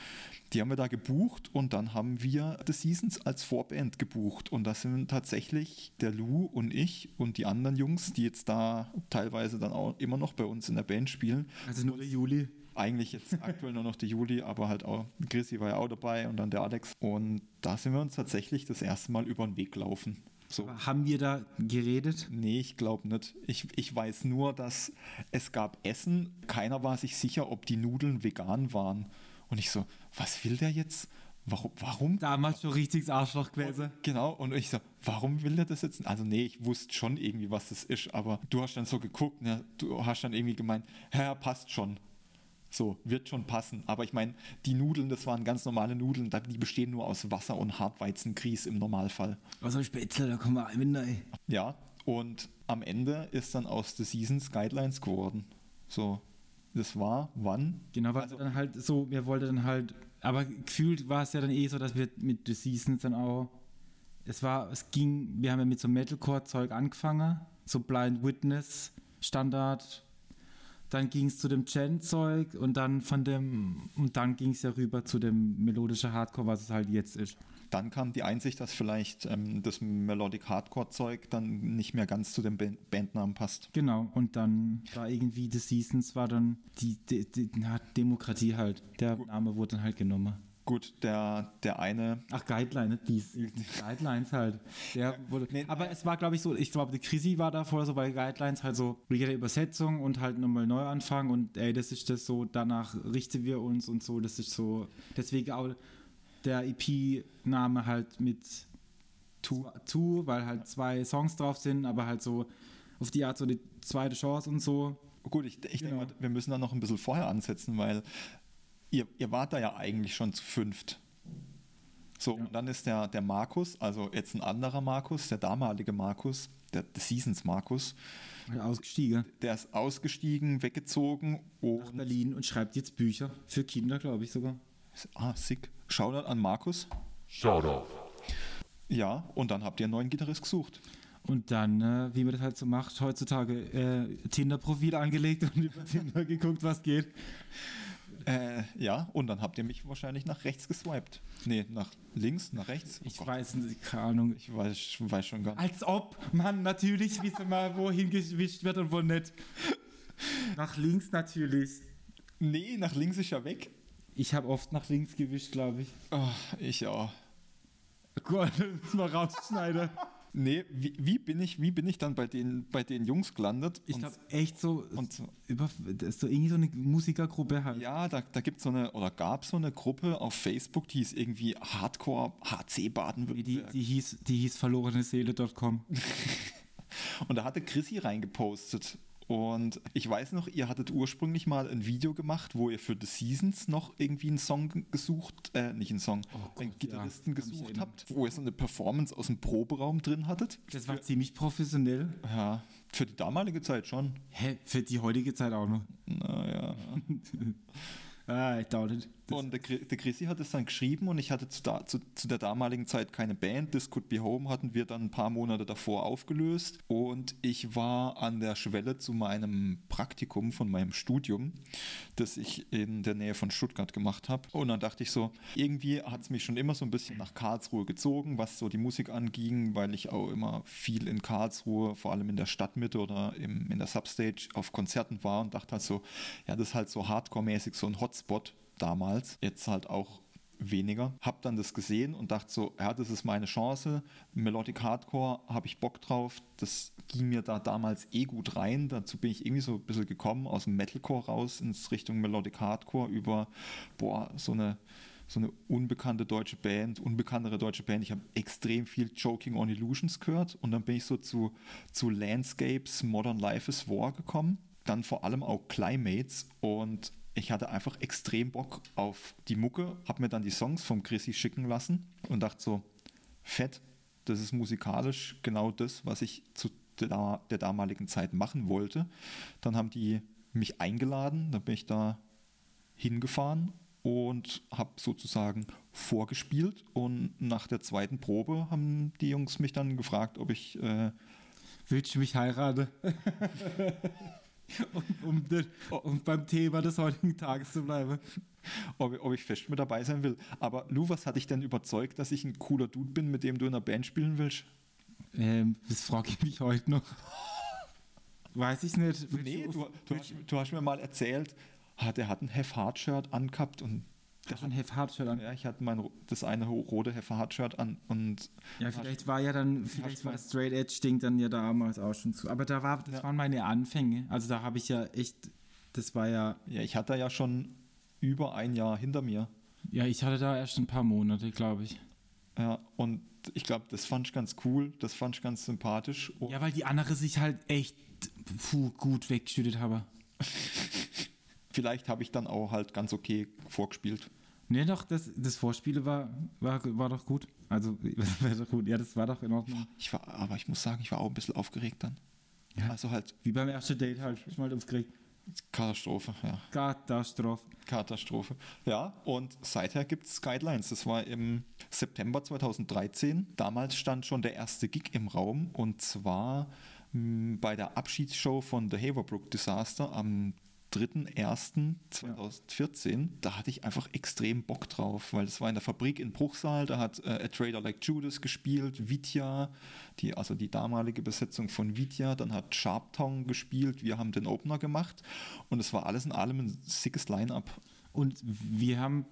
Die haben wir da gebucht und dann haben wir The Seasons als Vorband gebucht. Und das sind tatsächlich der Lou und ich und die anderen Jungs, die jetzt da teilweise dann auch immer noch bei uns in der Band spielen. Also nur der Juli. Eigentlich jetzt aktuell nur noch der Juli, aber halt auch Chrissy war ja auch dabei und dann der Alex. Und da sind wir uns tatsächlich das erste Mal über den Weg gelaufen. So. Haben wir da geredet? Nee, ich glaube nicht. Ich, ich weiß nur, dass es gab Essen. Keiner war sich sicher, ob die Nudeln vegan waren. Und ich so, was will der jetzt? Warum? warum? Damals schon richtig Arschloch gewesen. Genau, und ich so, warum will der das jetzt? Also nee, ich wusste schon irgendwie, was das ist, aber du hast dann so geguckt, ne? du hast dann irgendwie gemeint, ja, passt schon. So, wird schon passen. Aber ich meine, die Nudeln, das waren ganz normale Nudeln, die bestehen nur aus Wasser und Hartweizengrieß im Normalfall. Was ein Spätzle, da kommen wir ein ey. Ja, und amEnde ist dann aus The Seasons Guidelines geworden. So, das war wann? Genau, weil also, dann halt so, wir wollten dann halt, aber gefühlt war es ja dann eh so, dass wir mit The Seasons dann auch, es war, es ging, wir haben ja mit so Metalcore-Zeug angefangen, so Blind Witness, Standard, dann ging es zu dem Gen-Zeug und dann von dem, und dann ging es ja rüber zu dem melodischen Hardcore, was es halt jetzt ist. Dann kam die Einsicht, dass vielleicht ähm, das Melodic Hardcore-Zeug dann nicht mehr ganz zu dem Bandnamen passt. Genau, und dann war irgendwie The Seasons war dann die, die, die, die Demokratie halt. Der Name wurde dann halt genommen. Gut, der, der eine. Ach, Guideline, die, die Guidelines halt. Der wurde, nee, aber es war, glaube ich, so, ich glaube, die Chrissy war da vorher so bei Guidelines halt so, jede Übersetzung und halt nochmal neu anfangen und ey, das ist das so, danach richten wir uns und so, das ist so, deswegen auch der EP-Name halt mit Two, Two, weil halt zwei Songs drauf sind, aber halt so auf die Art so die zweite Chance und so. Gut, ich, ich genau. denke, wir müssen da noch ein bisschen vorher ansetzen, weil ihr, ihr wart da ja eigentlich schon zu fünft. So, ja. und dann ist der, der Markus, also jetzt ein anderer Markus, der damalige Markus, der, der Seasons Markus. Ausgestiegen. Der ist ausgestiegen, weggezogen. Nach Berlin und schreibt jetzt Bücher für Kinder, glaube ich sogar. Ah, sick. Shoutout an Markus. Shoutout. Ja, und dann habt ihr einen neuen Gitarrist gesucht. Und dann, äh, wie man das halt so macht, heutzutage äh, Tinder-Profil angelegt und über Tinder geguckt, was geht. Äh, ja, und dann habt ihr mich wahrscheinlich nach rechts geswiped. Nee, nach links, nach rechts. Oh ich Gott. weiß nicht, keine Ahnung. Ich weiß, weiß schon gar nicht. Als ob, Mann, natürlich wissen wir, wohin gewischt wird und wo nicht. Nach links natürlich. Nee, nach links ist ja weg. Ich habe oft nach links gewischt, glaube ich. Oh, ich auch. Gott, das wir rausschneiden. Nee, wie, wie, bin ich, wie bin ich dann bei den, bei den Jungs gelandet? Ich glaube echt so, und, über, das ist so irgendwie so eine Musikergruppe halt. Ja, da, da gibt es so eine, oder gab es so eine Gruppe auf Facebook, die hieß irgendwie Hardcore HC Baden-Württemberg. Die, die, hieß, die hieß verloreneseele.com. und da hatte Chrissy reingepostet und ich weiß noch, ihr hattet ursprünglich mal ein Video gemacht, wo ihr für The Seasons noch irgendwie einen Song gesucht, äh, nicht einen Song, oh Gott, einen Gitarristen ja, gesucht habt, wo ihr so eine Performance aus dem Proberaum drin hattet. Das war für, ziemlich professionell. Ja, für die damalige Zeit schon. Hä, für die heutige Zeit auch noch. Naja. ah, ich doubt it. Und der, der Chrissy hat es dann geschrieben und ich hatte zu, da, zu, zu, der damaligen Zeit keine Band. This Could Be Home hatten wir dann ein paar Monate davor aufgelöst und ich war an der Schwelle zu meinem Praktikum von meinem Studium, das ich in der Nähe von Stuttgart gemacht habe. Und dann dachte ich so, irgendwie hat es mich schon immer so ein bisschen nach Karlsruhe gezogen, was so die Musik anging, weil ich auch immer viel in Karlsruhe, vor allem in der Stadtmitte oder im, in der Substage auf Konzerten war und dachte halt so, ja, das ist halt so hardcore-mäßig so ein Hotspot damals, jetzt halt auch weniger. Hab dann das gesehen und dachte so, ja, das ist meine Chance. Melodic Hardcore habe ich Bock drauf. Das ging mir da damals eh gut rein. Dazu bin ich irgendwie so ein bisschen gekommen, aus dem Metalcore raus ins Richtung Melodic Hardcore über, boah, so eine so eine unbekannte deutsche Band, unbekanntere deutsche Band. Ich habe extrem viel Joking on Illusions gehört und dann bin ich so zu, zu Landscapes, Modern Life is War gekommen. Dann vor allem auch Climates und ich hatte einfach extrem Bock auf die Mucke, habe mir dann die Songs vom Chrissy schicken lassen und dachte so, fett, das ist musikalisch genau das, was ich zu der, der damaligen Zeit machen wollte. Dann haben die mich eingeladen, dann bin ich da hingefahren und habe sozusagen vorgespielt und nach der zweiten Probe haben die Jungs mich dann gefragt, ob ich äh, Willst du mich heiraten? um, um, den, um, beim Thema des heutigen Tages zu bleiben. Ob, ob, ich fest mit dabei sein will. Aber Lou, was hat dich denn überzeugt, dass ich ein cooler Dude bin, mit dem du in einer Band spielen willst? Ähm, das frage ich mich heute noch. Weiß ich nicht. Nee, du, du, hast, du, hast, mir mal erzählt, ah, der hat ein Have Hard Shirt angehabt und das ein Have Hard Shirt an. Ja, ich hatte mein das eine rote Have Hard Shirt an und ja, vielleicht war ja dann vielleicht war das Straight Edge Ding dann ja damals auch schon zu. Aber da war das ja. waren meine Anfänge. Also da habe ich ja echt das war ja ja, ich hatte ja schon über ein Jahr hinter mir. Ja, ich hatte da erst ein paar Monate, glaube ich. Ja, und ich glaube, das fand ich ganz cool, das fand ich ganz sympathisch. Und ja, weil die andere sich halt echt puh, gut weggeschüttet haben. Vielleicht habe ich dann auch halt ganz okay vorgespielt. Nee, doch, das, das Vorspiel war, war, war doch gut. Also, war doch gut. Ja, das war doch in Ordnung. Ich war, aber ich muss sagen, ich war auch ein bisschen aufgeregt dann. Ja. Also halt. Wie beim ersten Date halt. Ich mal aufgeregt. Katastrophe, ja. Katastrophe. Katastrophe. Ja, und seither gibt es Guidelines. Das war im September 2013. Damals stand schon der erste Gig im Raum und zwar hm, bei der Abschiedsshow von The Haverbrook Disaster am 3.1.2014, da hatte ich einfach extrem Bock drauf, weil es war in der Fabrik in Bruchsal, da hat äh, A Trader Like Judas gespielt, Vitya, die, also die damalige Besetzung von Vitya, dann hat Sharptongue gespielt, wir haben den Opener gemacht und es war alles in allem ein sickes Line-Up. Und wir haben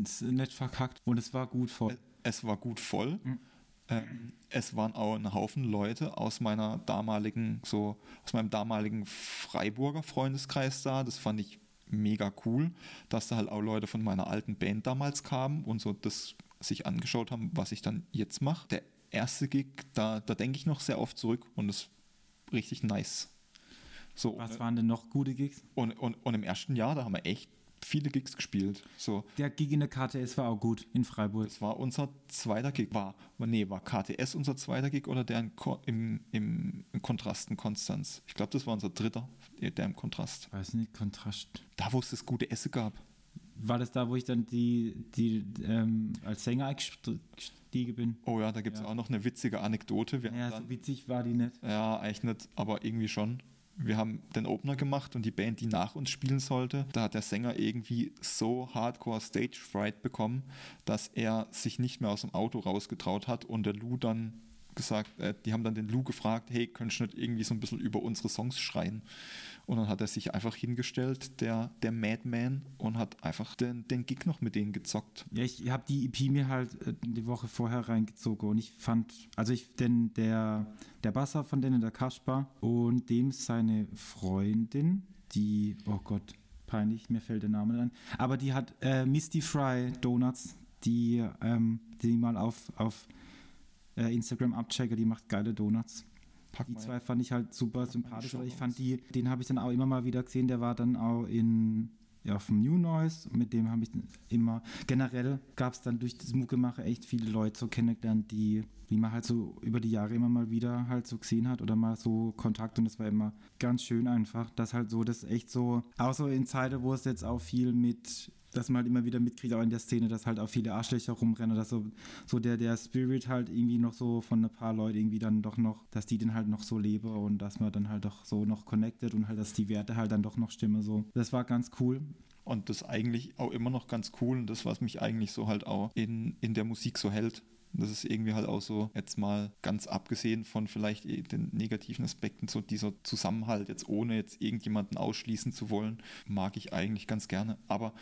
es nicht verkackt und es war gut voll. Es war gut voll. Mhm. Ähm, es waren auch ein Haufen Leute aus meiner damaligen, so aus meinem damaligen Freiburger Freundeskreis da. Das fand ich mega cool, dass da halt auch Leute von meiner alten Band damals kamen und so das sich angeschaut haben, was ich dann jetzt mache. Der erste Gig, da, da denke ich noch sehr oft zurück und das ist richtig nice. So, was waren denn noch gute Gigs? Und, und, und im ersten Jahr, da haben wir echt viele Gigs gespielt. So. Der Gig in der KTS war auch gut in Freiburg. Das war unser zweiter Gig. War, nee, war KTS unser zweiter Gig oder der im, im, im Kontrast in Konstanz? Ich glaube, das war unser dritter, der im Kontrast. Weiß nicht, Kontrast. Da, wo es das gute Essen gab. War das da, wo ich dann die, die ähm, als Sänger eingestiegen bin? Oh ja, da gibt es ja. auch noch eine witzige Anekdote. Wir ja, so witzig war die nicht. Ja, eigentlich nicht, aber irgendwie schon wir haben den Opener gemacht und die Band, die nach uns spielen sollte, da hat der Sänger irgendwie so hardcore Stage Fright bekommen, dass er sich nicht mehr aus dem Auto rausgetraut hat und der Lou dann gesagt, äh, die haben dann den Lou gefragt, hey, könntest du nicht irgendwie so ein bisschen über unsere Songs schreien? Und dann hat er sich einfach hingestellt, der, der Madman, und hat einfach den, den Gig noch mit denen gezockt. Ja, ich habe die EP mir halt äh, die Woche vorher reingezogen und ich fand, also ich, denn der, der Basser von denen, der Kaspar, und dem seine Freundin, die, oh Gott, peinlich, mir fällt der Name ein, aber die hat äh, Misty Fry Donuts, die, ähm, die mal auf, auf äh, Instagram abchecke, die macht geile Donuts. Pack die zwei fand ich halt super sympathisch. Oder ich fand die, den habe ich dann auch immer mal wieder gesehen, der war dann auch in ja, vom New Noise, mit dem habe ich immer, generell gab es dann durch das Muckemache echt viele Leute so kennengelernt, die, die man halt so über die Jahre immer mal wieder halt so gesehen hat oder mal so Kontakt. Und das war immer ganz schön einfach, dass halt so, das echt so, auch so in Zeiten, wo es jetzt auch viel mit dass man halt immer wieder mitkriegt, auch in der Szene, dass halt auch viele Arschlöcher rumrennen, dass so, so der, der Spirit halt irgendwie noch so von ein paar Leuten irgendwie dann doch noch, dass die den halt noch so lebe und dass man dann halt doch so noch connected und halt, dass die Werte halt dann doch noch stimmen, so. Das war ganz cool. Und das eigentlich auch immer noch ganz cool und das, was mich eigentlich so halt auch in, in der Musik so hält. Das ist irgendwie halt auch so, jetzt mal ganz abgesehen von vielleicht den negativen Aspekten, so dieser Zusammenhalt, jetzt ohne jetzt irgendjemanden ausschließen zu wollen, mag ich eigentlich ganz gerne. Aber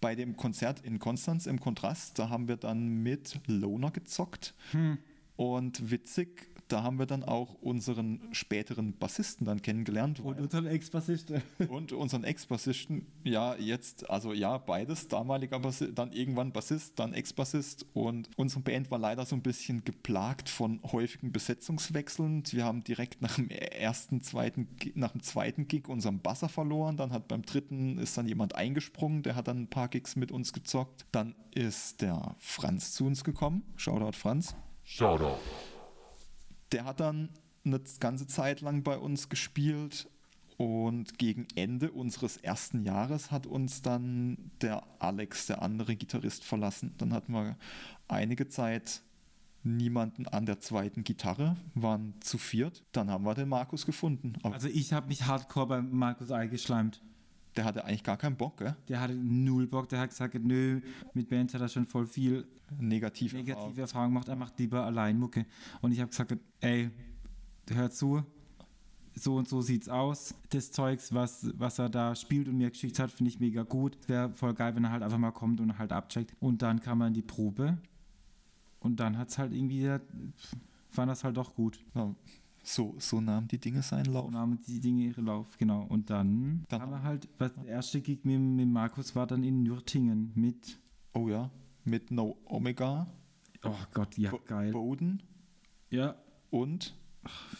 bei dem Konzert in Konstanz im Kontrast, da haben wir dann mit Loner gezockt. Hm. Und witzig, da haben wir dann auch unseren späteren Bassisten dann kennengelernt. Und unseren Ex-Bassisten. Und unseren Ex-Bassisten, ja, jetzt, also ja, beides, damaliger Bassist, dann irgendwann Bassist, dann Ex-Bassist. Und unsere Band war leider so ein bisschen geplagt von häufigen Besetzungswechseln. Wir haben direkt nach dem ersten, zweiten, nach dem zweiten Gig unseren Basser verloren. Dann hat beim dritten ist dann jemand eingesprungen, der hat dann ein paar Gigs mit uns gezockt. Dann ist der Franz zu uns gekommen. Shoutout Franz Shoutout. Der hat dann eine ganze Zeit lang bei uns gespielt und gegen Ende unseres ersten Jahres hat uns dann der Alex, der andere Gitarrist, verlassen. Dann hatten wir einige Zeit niemanden an der zweiten Gitarre, waren zu viert. Dann haben wir den Markus gefunden. Also ich habe mich hardcore bei Markus eingeschleimt. Der hatte eigentlich gar keinen Bock, gell? Der hatte null Bock, der hat gesagt, nö, mit Bands hat er schon voll viel Negativ. negative Erfahrungen gemacht, er macht lieber allein Mucke. Und ich habe gesagt, ey, hör zu, so und so sieht's aus. Das Zeugs, was, was er da spielt und mir geschickt hat, finde ich mega gut. Wäre voll geil, wenn er halt einfach mal kommt und halt abcheckt. Und dann kam er in die Probe und dann hat's halt irgendwie, fand das halt doch gut. Ja, so, so nahmen die Dinge seinen Lauf. Und nahmen die Dinge ihren Lauf, genau. Und dann, Dann- haben wir halt, was der erste Gig mit, mit Markus war dann in Nürtingen mit, Oh ja, mit No Omega, oh Gott, ja, Bo geil. Boden ja, und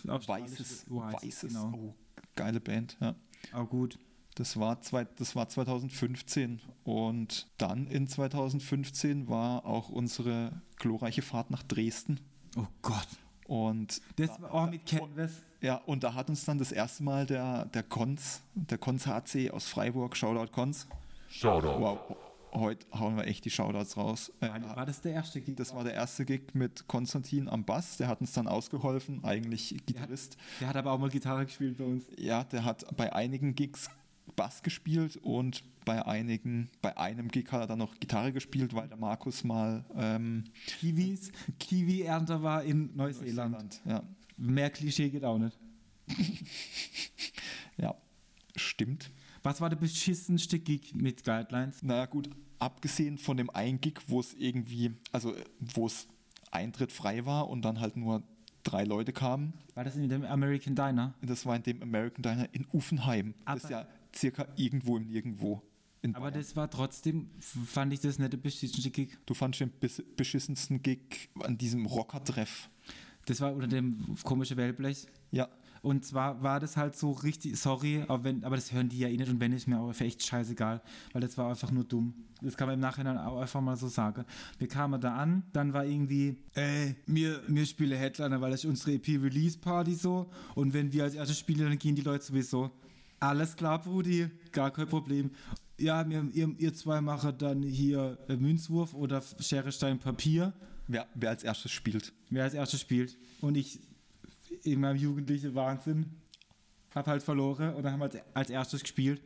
Weißes, Weißes. Weißes. genau. Oh, geile Band, ja. Auch gut. Das war, zwei, das war 2015 und dann in 2015 war auch unsere glorreiche Fahrt nach Dresden Oh Gott. Und Das war auch mit Canvas. ja und da hat uns dann das erste Mal der der Konz, der Konz HC aus Freiburg, Shoutout Konz. Shoutout. Wow, heute hauen wir echt die Shoutouts raus. Äh, War das der erste Gig? das war der erste Gig mit Konstantin am Bass, der hat uns dann ausgeholfen, eigentlich der, hat, Gitarrist. der hat aber auch mal Gitarre gespielt bei uns. Ja, der hat bei einigen Gigs Bass gespielt und bei einigen, bei einem Gig hat er dann noch Gitarre gespielt, weil der Markus mal ähm, Kiwis, Kiwi-Ernter war in Neuseeland. Neuseeland, ja, Mehr Klischee geht auch nicht. ja, stimmt. Was war der beschissenste Gig mit Guidelines? Naja gut, abgesehen von dem einen Gig, wo es irgendwie, also wo es Eintritt frei war und dann halt nur drei Leute kamen, War das in dem American Diner? das war in dem American Diner in Uffenheim. das ist Aber- ja circa irgendwo im Nirgendwo. Aber das war trotzdem, fand ich das nicht der beschissenste Gig. du fandst den beschissensten Gig an diesem Rocker-Treff. Das war unter dem komischen Wellblech. Ja, Und zwar war das halt so richtig, sorry, aber, wenn, aber das hören die ja eh nicht und wenn ist mir auch echt scheißegal, weil das war einfach nur dumm. Das kann man im Nachhinein auch einfach mal so sagen. Wir kamen da an, dann war irgendwie, ey, mir, mir spiele Headliner, weil das ist unsere EP-Release-Party so und wenn wir als erstes spielen, dann gehen die Leute sowieso. Alles klar, Brudi, gar kein Problem. Ja, wir, ihr, ihr zwei macht dann hier äh, Münzwurf oder Schere, Stein, Papier wer, wer als erstes spielt. wer als erstes spielt. Und ich in meinem jugendlichen Wahnsinn habe halt verloren und dann haben wir als, als erstes gespielt.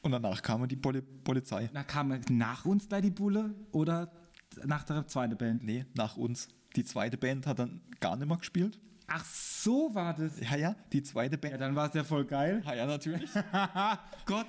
Und danach kam die Poli Polizei. Da kam nach uns da die Bulle oder nach der zweiten Band. Nee, nach uns. Die zweite Band hat dann gar nicht mehr gespielt. Ach, so war das. Ja, ja, die zweite Ja, Band. dann war es ja voll geil. Ja, ja, natürlich. Gott.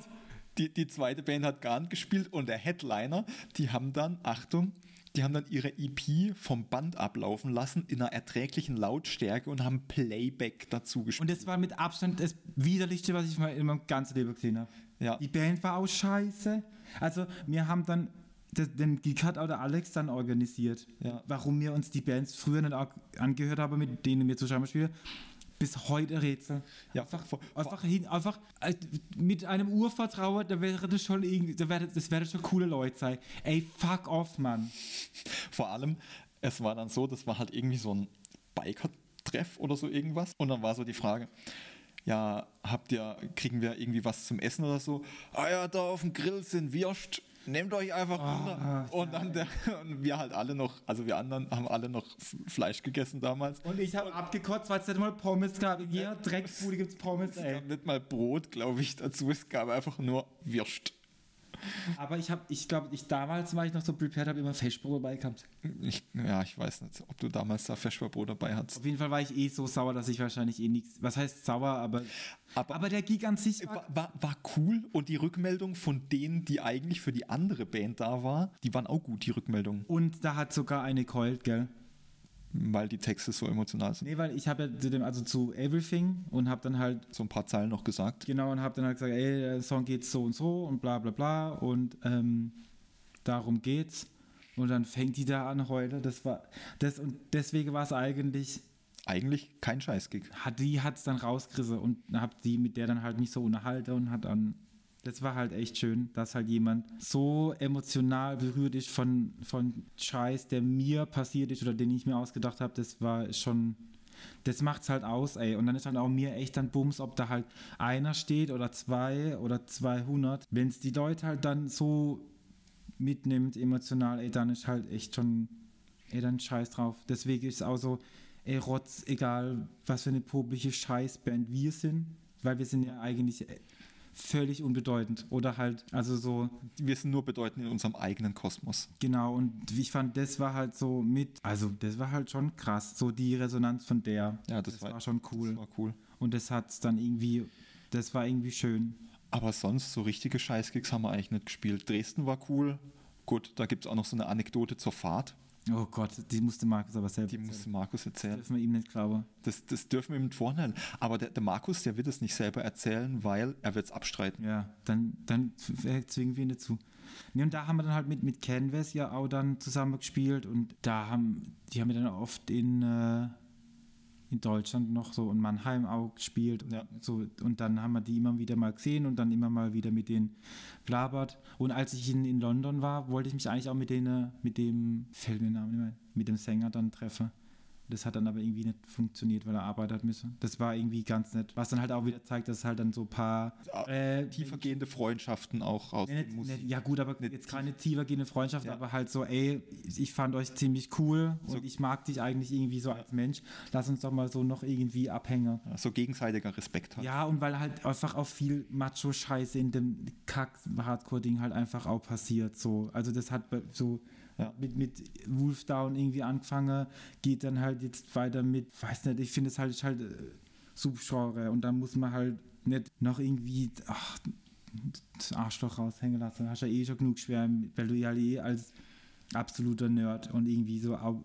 Die, die zweite Band hat gar nicht gespielt und der Headliner, die haben dann, Achtung, die haben dann ihre EP vom Band ablaufen lassen in einer erträglichen Lautstärke und haben Playback dazu gespielt. Und das war mit Abstand das widerlichste, was ich mal in meinem ganzen Leben gesehen habe. Ja. Die Band war auch scheiße. Also, wir haben dann, den Gig hat auch der Alex dann organisiert. Ja. Warum wir uns die Bands früher nicht auch angehört haben, mit denen wir zusammen spielen. Bis heute Rätsel. Ja, einfach, vor- einfach, hin, einfach äh, mit einem Urvertrauen, da wäre das schon irgendwie, da wäre, das wäre schon coole Leute sein. Ey, fuck off, Mann. Vor allem, es war dann so, das war halt irgendwie so ein Biker-Treff oder so irgendwas. Und dann war so die Frage, ja, habt ihr, kriegen wir irgendwie was zum Essen oder so? Ah ja, da auf dem Grill sind Würst. Nehmt euch einfach runter. Und dann der, und wir halt alle noch, also wir anderen haben alle noch Fleisch gegessen damals. Und ich habe abgekotzt, weil es nicht mal Pommes gab. In jeder Drecksbude gibt es Pommes, Es gab nicht mal Brot, glaube ich, dazu. Es gab einfach nur Würst. Aber ich habe, ich glaube, ich damals war ich noch so prepared, habe immer Festbrot dabei gehabt. Ich, ja, ich weiß nicht, ob du damals da Feschbarbrot dabei hattest. Auf jeden Fall war ich eh so sauer, dass ich wahrscheinlich eh nichts. Was heißt sauer, aber. Aber- Aber, der Gig an sich war. War, war, war cool und die Rückmeldung von denen, die eigentlich für die andere Band da war, die waren auch gut, die Rückmeldungen, Und da hat sogar eine geheult, gell? Weil die Texte so emotional sind. Nee, weil ich habe ja zu dem, also zu Everything und habe dann halt, So ein paar Zeilen noch gesagt. genau, und habe dann halt gesagt, ey, der Song geht so und so und bla bla bla und ähm, darum geht's. Und dann fängt die da an heute. Das war, das und deswegen war es eigentlich, Eigentlich kein Scheißgig. hat die hat es dann rausgerissen und hab die mit der dann halt nicht so unterhalten und hat dann das war halt echt schön, dass halt jemand so emotional berührt ist von, von Scheiß, der mir passiert ist oder den ich mir ausgedacht habe. Das war schon, das macht's halt aus, ey. Und dann ist halt auch mir echt dann Bums, ob da halt einer steht oder zwei oder 200. Wenn es die Leute halt dann so mitnimmt, emotional, ey, dann ist halt echt schon, ey, dann scheiß drauf. Deswegen ist es auch so, ey, Rotz, egal was für eine publische Scheißband wir sind, weil wir sind ja eigentlich völlig unbedeutend oder halt, also so. Wir sind nur bedeutend in unserem eigenen Kosmos. Genau, und ich fand, das war halt so mit, also das war halt schon krass, so die Resonanz von der. Ja, das, das war, war, schon cool. Das war cool. Und das hat dann irgendwie, das war irgendwie schön. Aber sonst, so richtige Scheißgigs haben wir eigentlich nicht gespielt. Dresden war cool. Gut, da gibt es auch noch so eine Anekdote zur Fahrt. Oh Gott, die musste Markus aber selbst Die musste Markus erzählen. Das dürfen wir ihm nicht glauben. Das, das dürfen wir ihm nicht vorhalten. Aber der, der Markus, der wird es nicht selber erzählen, weil er wird es abstreiten. Ja, dann, dann zwingen wir ihn dazu. Nee, und da haben wir dann halt mit, mit Canvas ja auch dann zusammen gespielt und da haben, die haben wir dann oft in, äh, in Deutschland noch so in Mannheim auch gespielt. Ja. So, und dann haben wir die immer wieder mal gesehen und dann immer mal wieder mit denen blabert. Und als ich in, in London war, wollte ich mich eigentlich auch mit denen, mit dem, fällt mir Name mit dem Sänger dann treffen. Das hat dann aber irgendwie nicht funktioniert, weil er arbeiten hat müssen. Das war irgendwie ganz nett. Was dann halt auch wieder zeigt, dass halt dann so ein paar äh, tiefergehende Freundschaften auch aus nee, nicht, nicht, Ja gut, aber nicht, jetzt keine tiefergehende Freundschaft, ja. aber halt so, ey, ich fand euch ziemlich cool so, und ich mag dich eigentlich irgendwie so als Mensch. Lass uns doch mal so noch irgendwie abhängen. Ja, so gegenseitiger Respekt halt. Ja, und weil halt einfach auch viel Macho-Scheiße in dem Kack-Hardcore-Ding halt einfach auch passiert. So. Also das hat so ja. mit, mit Wolfdown irgendwie angefangen, geht dann halt jetzt weiter mit, weiß nicht, ich finde es halt, halt äh, Subgenre und dann muss man halt nicht noch irgendwie, ach, das Arschloch raushängen lassen. Hast ja eh schon genug schwer, weil du ja eh als absoluter Nerd und irgendwie so au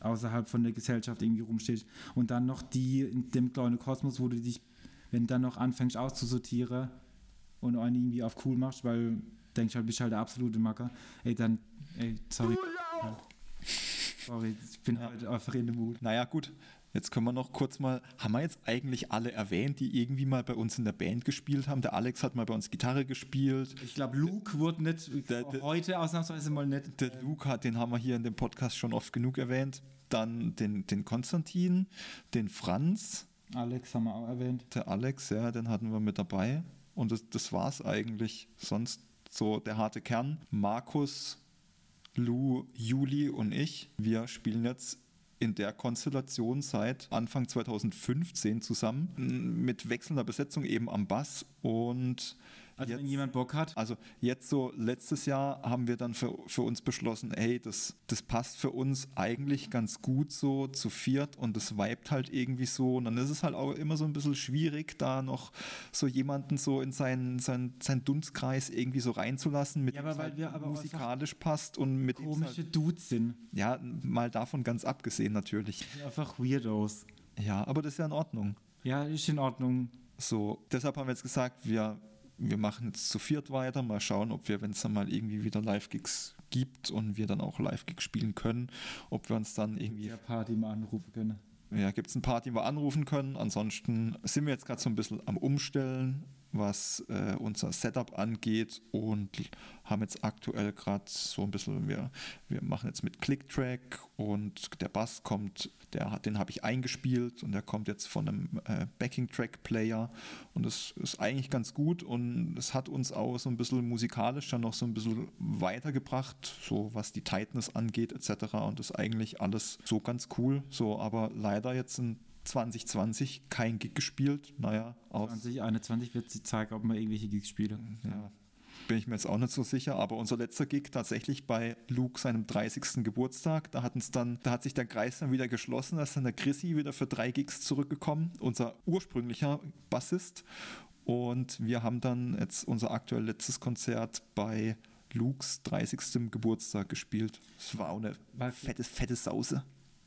außerhalb von der Gesellschaft irgendwie rumstehst. Und dann noch die in dem kleinen Kosmos, wo du dich, wenn du dann noch anfängst auszusortieren und einen irgendwie auf cool machst, weil denkst halt, bist halt der absolute Macker, ey, dann Ey, sorry. Ja. Sorry, ich bin ja. halt einfach in dem Mut. Naja, gut. Jetzt können wir noch kurz mal, haben wir jetzt eigentlich alle erwähnt, die irgendwie mal bei uns in der Band gespielt haben? Der Alex hat mal bei uns Gitarre gespielt. Ich glaube, Luke wurde nicht, der, der, heute ausnahmsweise mal nicht. Der Luke hat, den haben wir hier in dem Podcast schon oft genug erwähnt. Dann den, den Konstantin, den Franz. Alex haben wir auch erwähnt. Der Alex, ja, den hatten wir mit dabei. Und das, das war es eigentlich. Sonst so der harte Kern. Markus, Lou, Juli und ich, wir spielen jetzt in der Konstellation seit Anfang 2015 zusammen mit wechselnder Besetzung eben am Bass und also jetzt, wenn jemand Bock hat. Also jetzt so letztes Jahr haben wir dann für, für uns beschlossen, hey, das, das passt für uns eigentlich ganz gut so zu viert und das vibet halt irgendwie so. Und dann ist es halt auch immer so ein bisschen schwierig, da noch so jemanden so in seinen, seinen, seinen Dunstkreis irgendwie so reinzulassen, mit ja, aber weil halt wir aber musikalisch passt und mit komische halt, Dudes sind. Ja, mal davon ganz abgesehen natürlich. Einfach Weirdos. Ja, aber das ist ja in Ordnung. Ja, ist in Ordnung. So, deshalb haben wir jetzt gesagt, wir wir machen jetzt zu viert weiter, mal schauen, ob wir, wenn es dann mal irgendwie wieder Live-Gigs gibt und wir dann auch Live-Gigs spielen können, ob wir uns dann irgendwie. Ja, Party mal anrufen können. Ja, gibt es ein paar, die wir anrufen können. Ansonsten sind wir jetzt gerade so ein bisschen am Umstellen, was äh, unser Setup angeht und haben jetzt aktuell gerade so ein bisschen, wir, wir machen jetzt mit Click-Track und der Bass kommt, der den habe ich eingespielt und der kommt jetzt von einem äh, Backing-Track-Player und das ist eigentlich ganz gut und es hat uns auch so ein bisschen musikalisch dann noch so ein bisschen weitergebracht, so was die Tightness angeht etc. und das ist eigentlich alles so ganz cool, so aber leider jetzt ein 2020 kein Gig gespielt. Naja, aus 2021 wird sie zeigen, ob man irgendwelche Gigs spielt. Ja, bin ich mir jetzt auch nicht so sicher, aber unser letzter Gig tatsächlich bei Luke seinem 30. Geburtstag, da, dann, da hat sich der Kreis dann wieder geschlossen, da ist dann der Chrissy wieder für drei Gigs zurückgekommen, unser ursprünglicher Bassist. Und wir haben dann jetzt unser aktuell letztes Konzert bei Lukes 30. Geburtstag gespielt. Das war auch eine fette, fette Sause.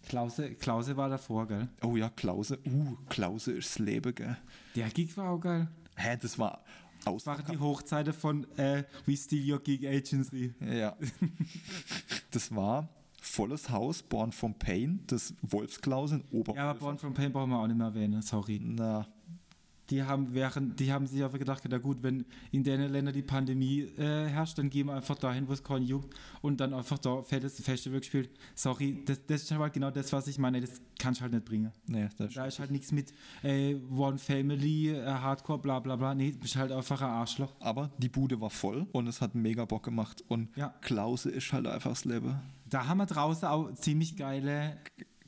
Klause, Klause war davor, gell? Oh ja, Klause. Uh, Klause ist das Leben, gell? Der Gig war auch geil. Hä, das war aus. Das war die Hochzeiten von äh, We Steal Your Gig Agency. Ja. das war volles Haus, Born from Pain, das Wolfsklaus in Oberhausen. Ja, aber Born from Pain brauchen wir auch nicht mehr erwähnen, sorry. Na, Die haben, während, die haben sich einfach gedacht, na gut, wenn in den Ländern die Pandemie äh, herrscht, dann gehen wir einfach dahin, wo es keinen juckt und dann einfach da fettes Festival gespielt. Sorry, das, das ist halt genau das, was ich meine. Das kannst du halt nicht bringen. Nee, das Da ist halt nichts mit äh, One Family, äh, Hardcore, bla bla bla. Nee, bist halt einfach ein Arschloch. Aber die Bude war voll und es hat mega Bock gemacht. Und Ja. Klause ist halt einfach das Leben. Da haben wir draußen auch ziemlich geile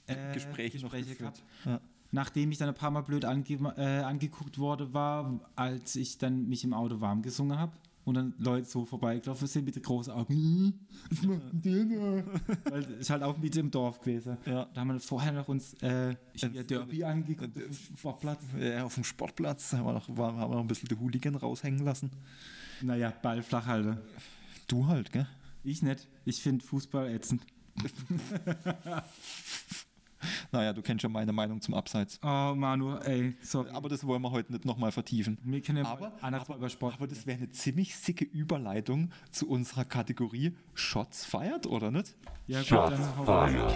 äh, Gespräche, noch Gespräche gehabt. Ja. Nachdem ich dann ein paar Mal blöd ange äh, angeguckt worden war, als ich dann mich im Auto warm gesungen habe und dann Leute so vorbeigelaufen sind mit den großen Augen. "Hm, Was macht denn der da?" Weil es ist halt auch mit im Dorf gewesen. Ja. Da haben wir vorher noch uns äh, Äh, Derby angeguckt äh, auf dem Sportplatz. Ja, auf dem Sportplatz haben wir noch, haben wir noch ein bisschen die Hooligan raushängen lassen. Naja, Ball flach halten. Du halt, gell? Ich nicht. Ich finde Fußball ätzend. Naja, du kennst ja meine Meinung zum Abseits. Oh, Manu, ey, sorry. Aber das wollen wir heute nicht nochmal vertiefen. Wir können ja Aber, mal über Sport. aber das wäre eine ziemlich sicke Überleitung zu unserer Kategorie Shots feiert, oder nicht? ja, gut, Shots dann fired.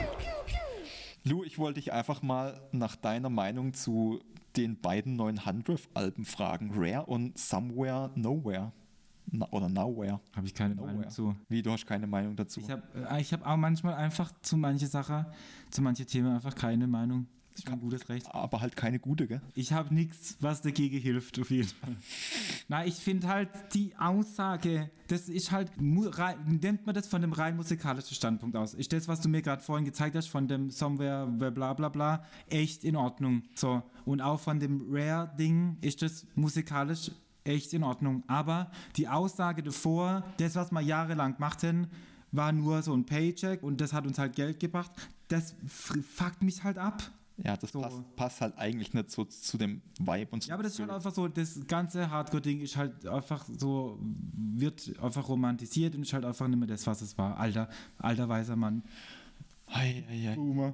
Lou, ich wollte dich einfach mal nach deiner Meinung zu den beiden neuen Handriff-Alben fragen. Rare und Somewhere Nowhere. Na, oder Nowhere. Habe ich keine Nowhere. Meinung zu. Wie, du hast keine Meinung dazu? Ich habe äh, ich hab auch manchmal einfach zu manche Sachen, zu manche Themen einfach keine Meinung. Das ist ein gutes Recht. aber halt keine gute, gell? Ich habe nichts, was dagegen hilft, auf jeden Fall. Na, ich finde halt die Aussage, das ist halt, nimmt man das von dem rein musikalischen Standpunkt aus. Ist das, was du mir gerade vorhin gezeigt hast, von dem Somewhere, bla bla bla, echt in Ordnung. So, und auch von dem Rare-Ding ist das musikalisch echt in Ordnung. Aber die Aussage davor, das, was wir jahrelang machten, war nur so ein Paycheck und das hat uns halt Geld gebracht. Das fuckt mich halt ab. Ja, das So. passt, passt halt eigentlich nicht so zu dem Vibe und so. Ja, aber das ist halt einfach so, das ganze Hardcore-Ding ist halt einfach so, wird einfach romantisiert und ist halt einfach nicht mehr das, was es war. Alter, alter weißer Mann. Ei, ei, ei. Boomer.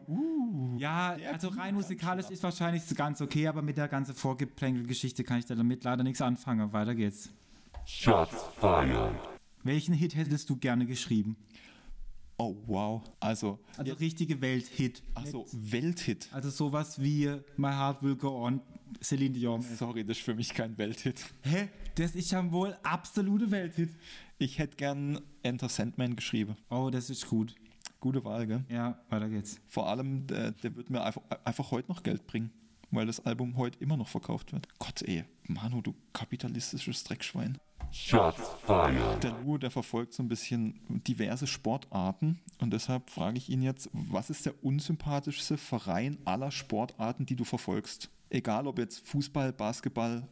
ja, also rein musikalisch ist wahrscheinlich ganz okay, aber mit der ganzen Vorgeplänkel-Geschichte kann ich damit leider nichts anfangen. Weiter geht's. Shots fired. Welchen Hit hättest du gerne geschrieben? Oh, wow. Also, Also richtige Welt-Hit. achso, Welthit. Also sowas wie My Heart Will Go On, Celine Dion. Sorry, das ist für mich kein Welthit. Hä? Das ist ja wohl absolute Welthit. Ich hätte gern Enter Sandman geschrieben. Oh, das ist gut. Gute Wahl, gell? Ja, weiter geht's. Vor allem, der, der wird mir einfach, einfach heute noch Geld bringen, weil das Album heute immer noch verkauft wird. Gott, ey, Manu, du kapitalistisches Dreckschwein. Shots fired. Der Lou, der verfolgt so ein bisschen diverse Sportarten und deshalb frage ich ihn jetzt, was ist der unsympathischste Verein aller Sportarten, die du verfolgst? Egal ob jetzt Fußball, Basketball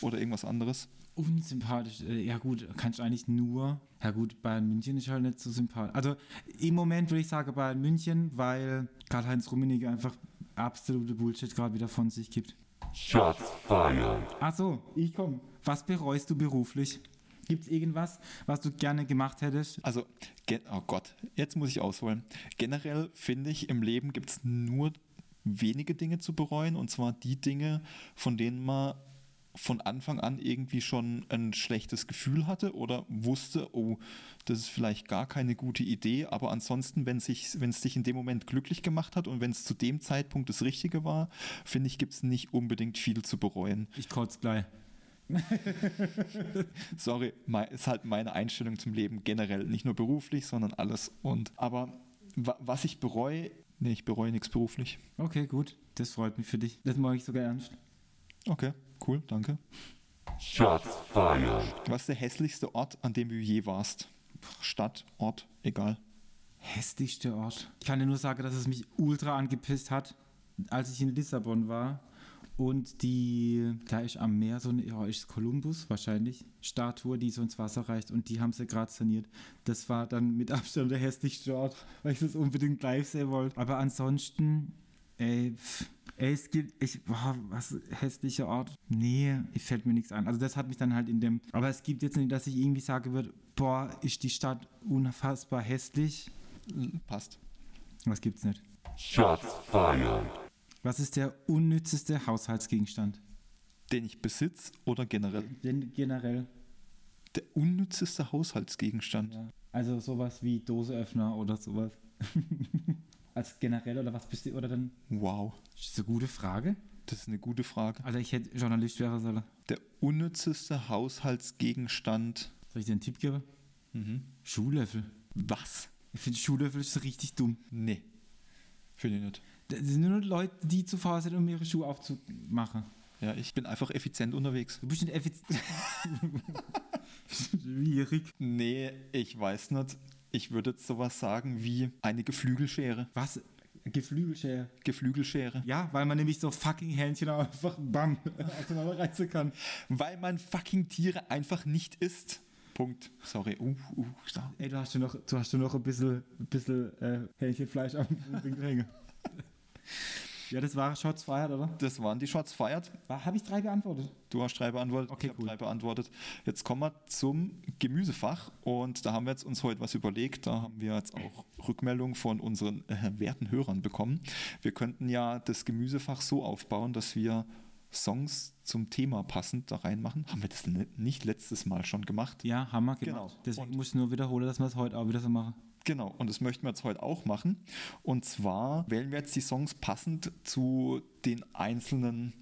oder irgendwas anderes. Unsympathisch. Äh, Ja gut, kannst du eigentlich nur. Ja gut, Bayern München ist halt nicht so sympathisch. Also im Moment würde ich sagen Bayern München, weil Karl-Heinz Rummenigge einfach absolute Bullshit gerade wieder von sich gibt. Shots fired. Ach so, ich komm. Was bereust du beruflich? Gibt es irgendwas, was du gerne gemacht hättest? Also, oh Gott, jetzt muss ich ausholen. Generell finde ich, im Leben gibt es nur wenige Dinge zu bereuen und zwar die Dinge, von denen man von Anfang an irgendwie schon ein schlechtes Gefühl hatte oder wusste, oh, das ist vielleicht gar keine gute Idee, aber ansonsten, wenn es dich in dem Moment glücklich gemacht hat und wenn es zu dem Zeitpunkt das Richtige war, finde ich, gibt es nicht unbedingt viel zu bereuen. Ich kotze gleich. Sorry, ist halt meine Einstellung zum Leben generell, nicht nur beruflich, sondern alles. Und aber wa was ich bereue, nee, ich bereue nichts beruflich. Okay, gut. Das freut mich für dich. Das mache ich sogar ernst. Okay, cool, danke. Shots fired. Was ist der hässlichste Ort, an dem du je warst? Stadt, Ort, egal. Hässlichste Ort. Ich kann dir nur sagen, dass es mich ultra angepisst hat, als ich in Lissabon war. Und die, da ist am Meer so eine, ja, ist Kolumbus wahrscheinlich, Statue, die so ins Wasser reicht. Und die haben sie gerade saniert. Das war dann mit Abstand der hässlichste Ort, weil ich das unbedingt live sehen wollte. Aber ansonsten, ey, pff, ey es gibt, ich, boah, was, hässlicher Ort? Nee, fällt mir nichts an. Also das hat mich dann halt in dem, aber es gibt jetzt nicht, dass ich irgendwie sagen würde, boah, ist die Stadt unfassbar hässlich. Passt. Was gibt's nicht? Shots fired. Was ist der unnützeste Haushaltsgegenstand? Den ich besitze oder generell? Denn generell. Der unnützeste Haushaltsgegenstand. Ja. Also sowas wie Doseöffner oder sowas. Als generell oder was bist du? Oder dann. Wow. Das ist eine gute Frage. Das ist eine gute Frage. Alter, ich hätte Journalist werden sollen. Der unnützeste Haushaltsgegenstand. Soll ich dir einen Tipp geben? Mhm. Schuhlöffel. Was? Ich finde Schuhlöffel ist richtig dumm. Nee. Finde ich nicht. Das sind nur Leute, die zu faul sind, um ihre Schuhe aufzumachen. Ja, ich bin einfach effizient unterwegs. Du bist nicht effizient. Schwierig. Nee, ich weiß nicht. Ich würde jetzt sowas sagen wie eine Geflügelschere. Was? Geflügelschere. Geflügelschere. Ja, weil man nämlich so fucking Händchen einfach bam auseinanderreißen kann. Weil man fucking Tiere einfach nicht isst. Punkt. Sorry. Uh, uh. Ey, du hast schon noch, du hast schon noch ein bisschen, bisschen äh, Hähnchenfleisch am hängen. ja, das war Shots fired, oder? Das waren die Shots fired. Habe ich drei beantwortet? Du hast drei beantwortet. Okay, ich cool. drei beantwortet. Jetzt kommen wir zum Gemüsefach und da haben wir jetzt uns heute was überlegt. Da haben wir jetzt auch Rückmeldungen von unseren äh, werten Hörern bekommen. Wir könnten ja das Gemüsefach so aufbauen, dass wir Songs zum Thema passend da reinmachen. Haben wir das nicht letztes Mal schon gemacht? Ja, Hammer, Genau. genau. Deswegen Und- muss ich nur wiederholen, dass wir es heute auch wieder so machen. Genau, und das möchten wir jetzt heute auch machen. Und zwar wählen wir jetzt die Songs passend zu den einzelnen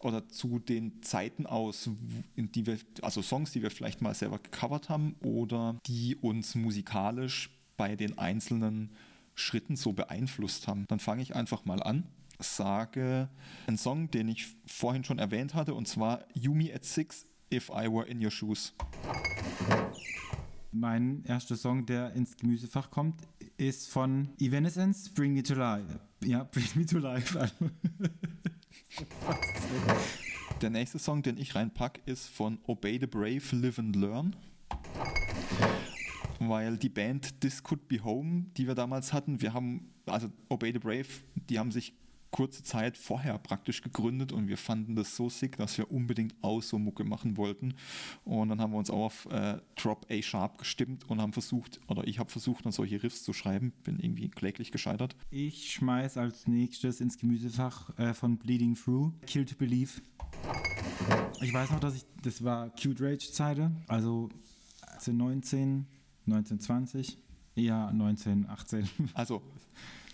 oder zu den Zeiten aus, in die wir, also Songs, die wir vielleicht mal selber gecovert haben oder die uns musikalisch bei den einzelnen Schritten so beeinflusst haben. Dann fange ich einfach mal an, sage einen Song, den ich vorhin schon erwähnt hatte, und zwar Yumi at Six, If I Were in Your Shoes. Mein erster Song, der ins Gemüsefach kommt, ist von Evanescence, Bring Me to Life. Ja, Bring Me to Life. Der nächste Song, den ich reinpack, ist von Obey the Brave, Live and Learn. Weil die Band This Could Be Home, die wir damals hatten, wir haben, also Obey the Brave, die haben sich kurze Zeit vorher praktisch gegründet und wir fanden das so sick, dass wir unbedingt auch so Mucke machen wollten. Und dann haben wir uns auch auf äh, Drop A Sharp gestimmt und haben versucht, oder ich habe versucht, dann solche Riffs zu schreiben, bin irgendwie kläglich gescheitert. Ich schmeiß als nächstes ins Gemüsefach äh, von Bleeding Through, Kill to Believe. Ich weiß noch, dass ich, das war Cute Rage Zeiten, also 1919, 1920, ja 1918. Also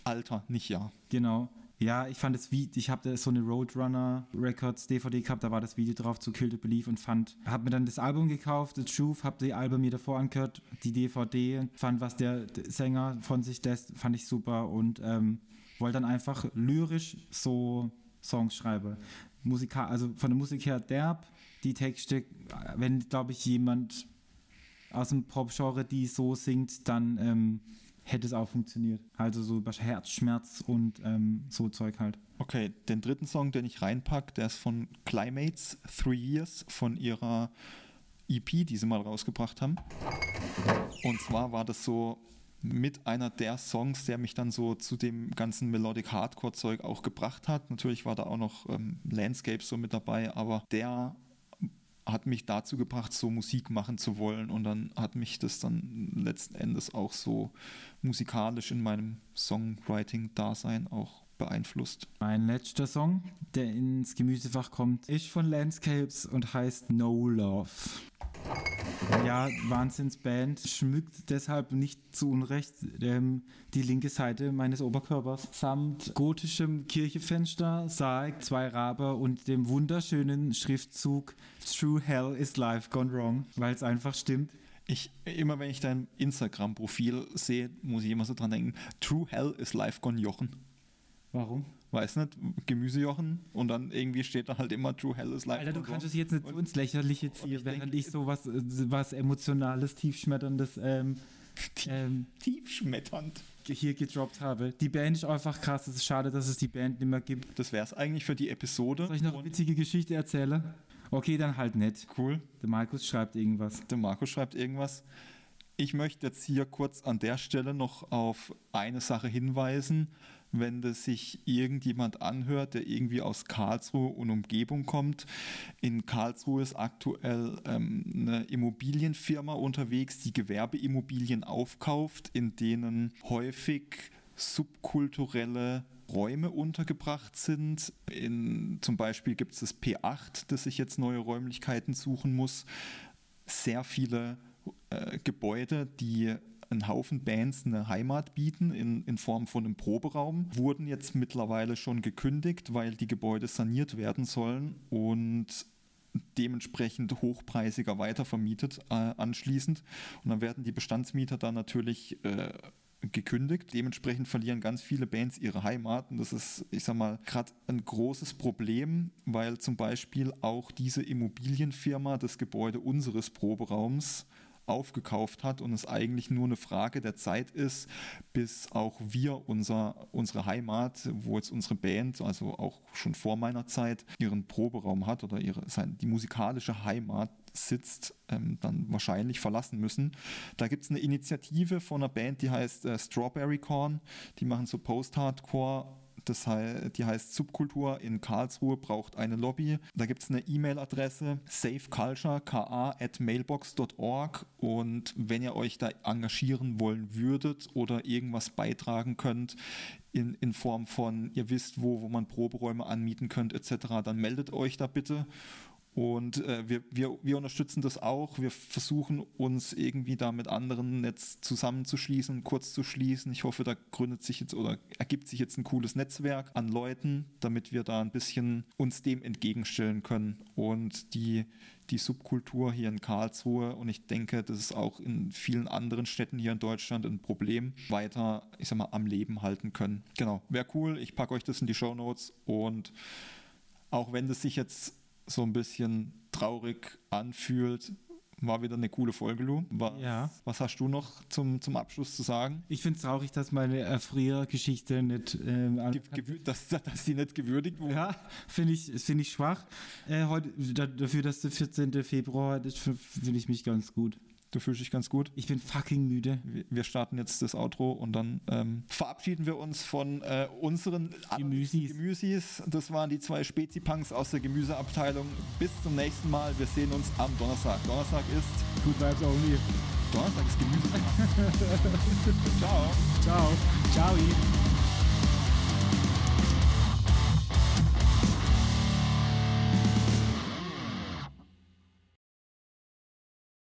Alter, nicht Jahr. Genau. Ja, ich fand das Video, ich habe so eine Roadrunner Records DVD gehabt, da war das Video drauf zu Kill the Belief und fand, habe mir dann das Album gekauft, The Truth, habe die Album mir davor angehört, die DVD, fand, was der Sänger von sich lässt, fand ich super und ähm, wollte dann einfach lyrisch so Songs schreiben. Musikal, also von der Musik her derb, die Texte, wenn, glaube ich, jemand aus dem Pop-Genre die so singt, dann ähm, hätte es auch funktioniert. Also so Herzschmerz und ähm, so Zeug halt. Okay, den dritten Song, den ich reinpack, der ist von Climates, Three Years, von ihrer EP, die sie mal rausgebracht haben. Und zwar war das so mit einer der Songs, der mich dann so zu dem ganzen Melodic Hardcore-Zeug auch gebracht hat. Natürlich war da auch noch ähm, Landscape so mit dabei, aber der hat mich dazu gebracht, so Musik machen zu wollen und dann hat mich das dann letzten Endes auch so musikalisch in meinem Songwriting-Dasein auch beeinflusst. Mein letzter Song, der ins Gemüsefach kommt, ist von Landscapes und heißt No Love. Ja, Wahnsinnsband, schmückt deshalb nicht zu Unrecht ähm, die linke Seite meines Oberkörpers. Samt gotischem Kirchefenster, Sarg, zwei Rabe und dem wunderschönen Schriftzug True Hell is Life Gone Wrong, weil es einfach stimmt. Ich, immer wenn ich dein Instagram-Profil sehe, muss ich immer so dran denken, True Hell is Life Gone Jochen. Warum? Weiß nicht, Gemüsejochen und dann irgendwie steht da halt immer True Hell is Life Alter, du kannst es jetzt nicht Und- ins Lächerliche ziehen, ich während denk- ich so was, äh, was Emotionales, Tiefschmetterndes ähm, ähm, Tiefschmetternd. hier gedroppt habe. Die Band ist einfach krass. Es ist schade, dass es die Band nicht mehr gibt. Das wäre es eigentlich für die Episode. Soll ich noch eine witzige Geschichte erzählen? Okay, dann halt nicht. Cool. Der Markus schreibt irgendwas. Der Marco schreibt irgendwas. Ich möchte jetzt hier kurz an der Stelle noch auf eine Sache hinweisen. Wenn das sich irgendjemand anhört, der irgendwie aus Karlsruhe und Umgebung kommt. In Karlsruhe ist aktuell ähm, eine Immobilienfirma unterwegs, die Gewerbeimmobilien aufkauft, in denen häufig subkulturelle Räume untergebracht sind. In, zum Beispiel gibt es das P8, das sich jetzt neue Räumlichkeiten suchen muss. Sehr viele äh, Gebäude, die einen Haufen Bands eine Heimat bieten in, in Form von einem Proberaum, wurden jetzt mittlerweile schon gekündigt, weil die Gebäude saniert werden sollen und dementsprechend hochpreisiger weitervermietet äh, anschließend. Und dann werden die Bestandsmieter dann natürlich äh, gekündigt. Dementsprechend verlieren ganz viele Bands ihre Heimat. Und das ist, ich sag mal, gerade ein großes Problem, weil zum Beispiel auch diese Immobilienfirma das Gebäude unseres Proberaums aufgekauft hat und es eigentlich nur eine Frage der Zeit ist, bis auch wir unser, unsere Heimat, wo jetzt unsere Band, also auch schon vor meiner Zeit, ihren Proberaum hat oder ihre, die musikalische Heimat sitzt, ähm, dann wahrscheinlich verlassen müssen. Da gibt es eine Initiative von einer Band, die heißt äh, Strawberry Corn. Die machen so Post-Hardcore das heißt, die heißt Subkultur in Karlsruhe braucht eine Lobby. Da gibt es eine E-Mail-Adresse safeculture.ka at mailbox.org und wenn ihr euch da engagieren wollen würdet oder irgendwas beitragen könnt, in, in Form von, ihr wisst wo, wo man Proberäume anmieten könnt etc., dann meldet euch da bitte. Und äh, wir, wir, wir unterstützen das auch. Wir versuchen uns irgendwie da mit anderen Netz zusammenzuschließen, kurz zu schließen. Ich hoffe, da gründet sich jetzt oder ergibt sich jetzt ein cooles Netzwerk an Leuten, damit wir da ein bisschen uns dem entgegenstellen können. Und die, die Subkultur hier in Karlsruhe und ich denke, das ist auch in vielen anderen Städten hier in Deutschland ein Problem, weiter, ich sag mal, am Leben halten können. Genau, wäre cool. Ich packe euch das in die Show Notes und auch wenn das sich jetzt so ein bisschen traurig anfühlt. War wieder eine coole Folge, Lu. Was, Ja. was hast du noch zum, zum Abschluss zu sagen? Ich finde es traurig, dass meine äh, frühere Geschichte nicht ähm, dass, dass die nicht gewürdigt wurde? Ja, finde ich, finde ich schwach. Äh, heute, da, dafür, dass der 14. Februar heute ist, finde ich mich ganz gut. Du fühlst dich ganz gut. Ich bin fucking müde. Wir- starten jetzt das Outro und dann ähm, verabschieden wir uns von äh, unseren Gemüsis. Gemüsis. Das waren die zwei Spezi-Punks aus der Gemüseabteilung. Bis zum nächsten Mal. Wir sehen uns am Donnerstag. Donnerstag ist Good vibes only. Donnerstag ist Gemüse. Ciao. Ciao. Ciao.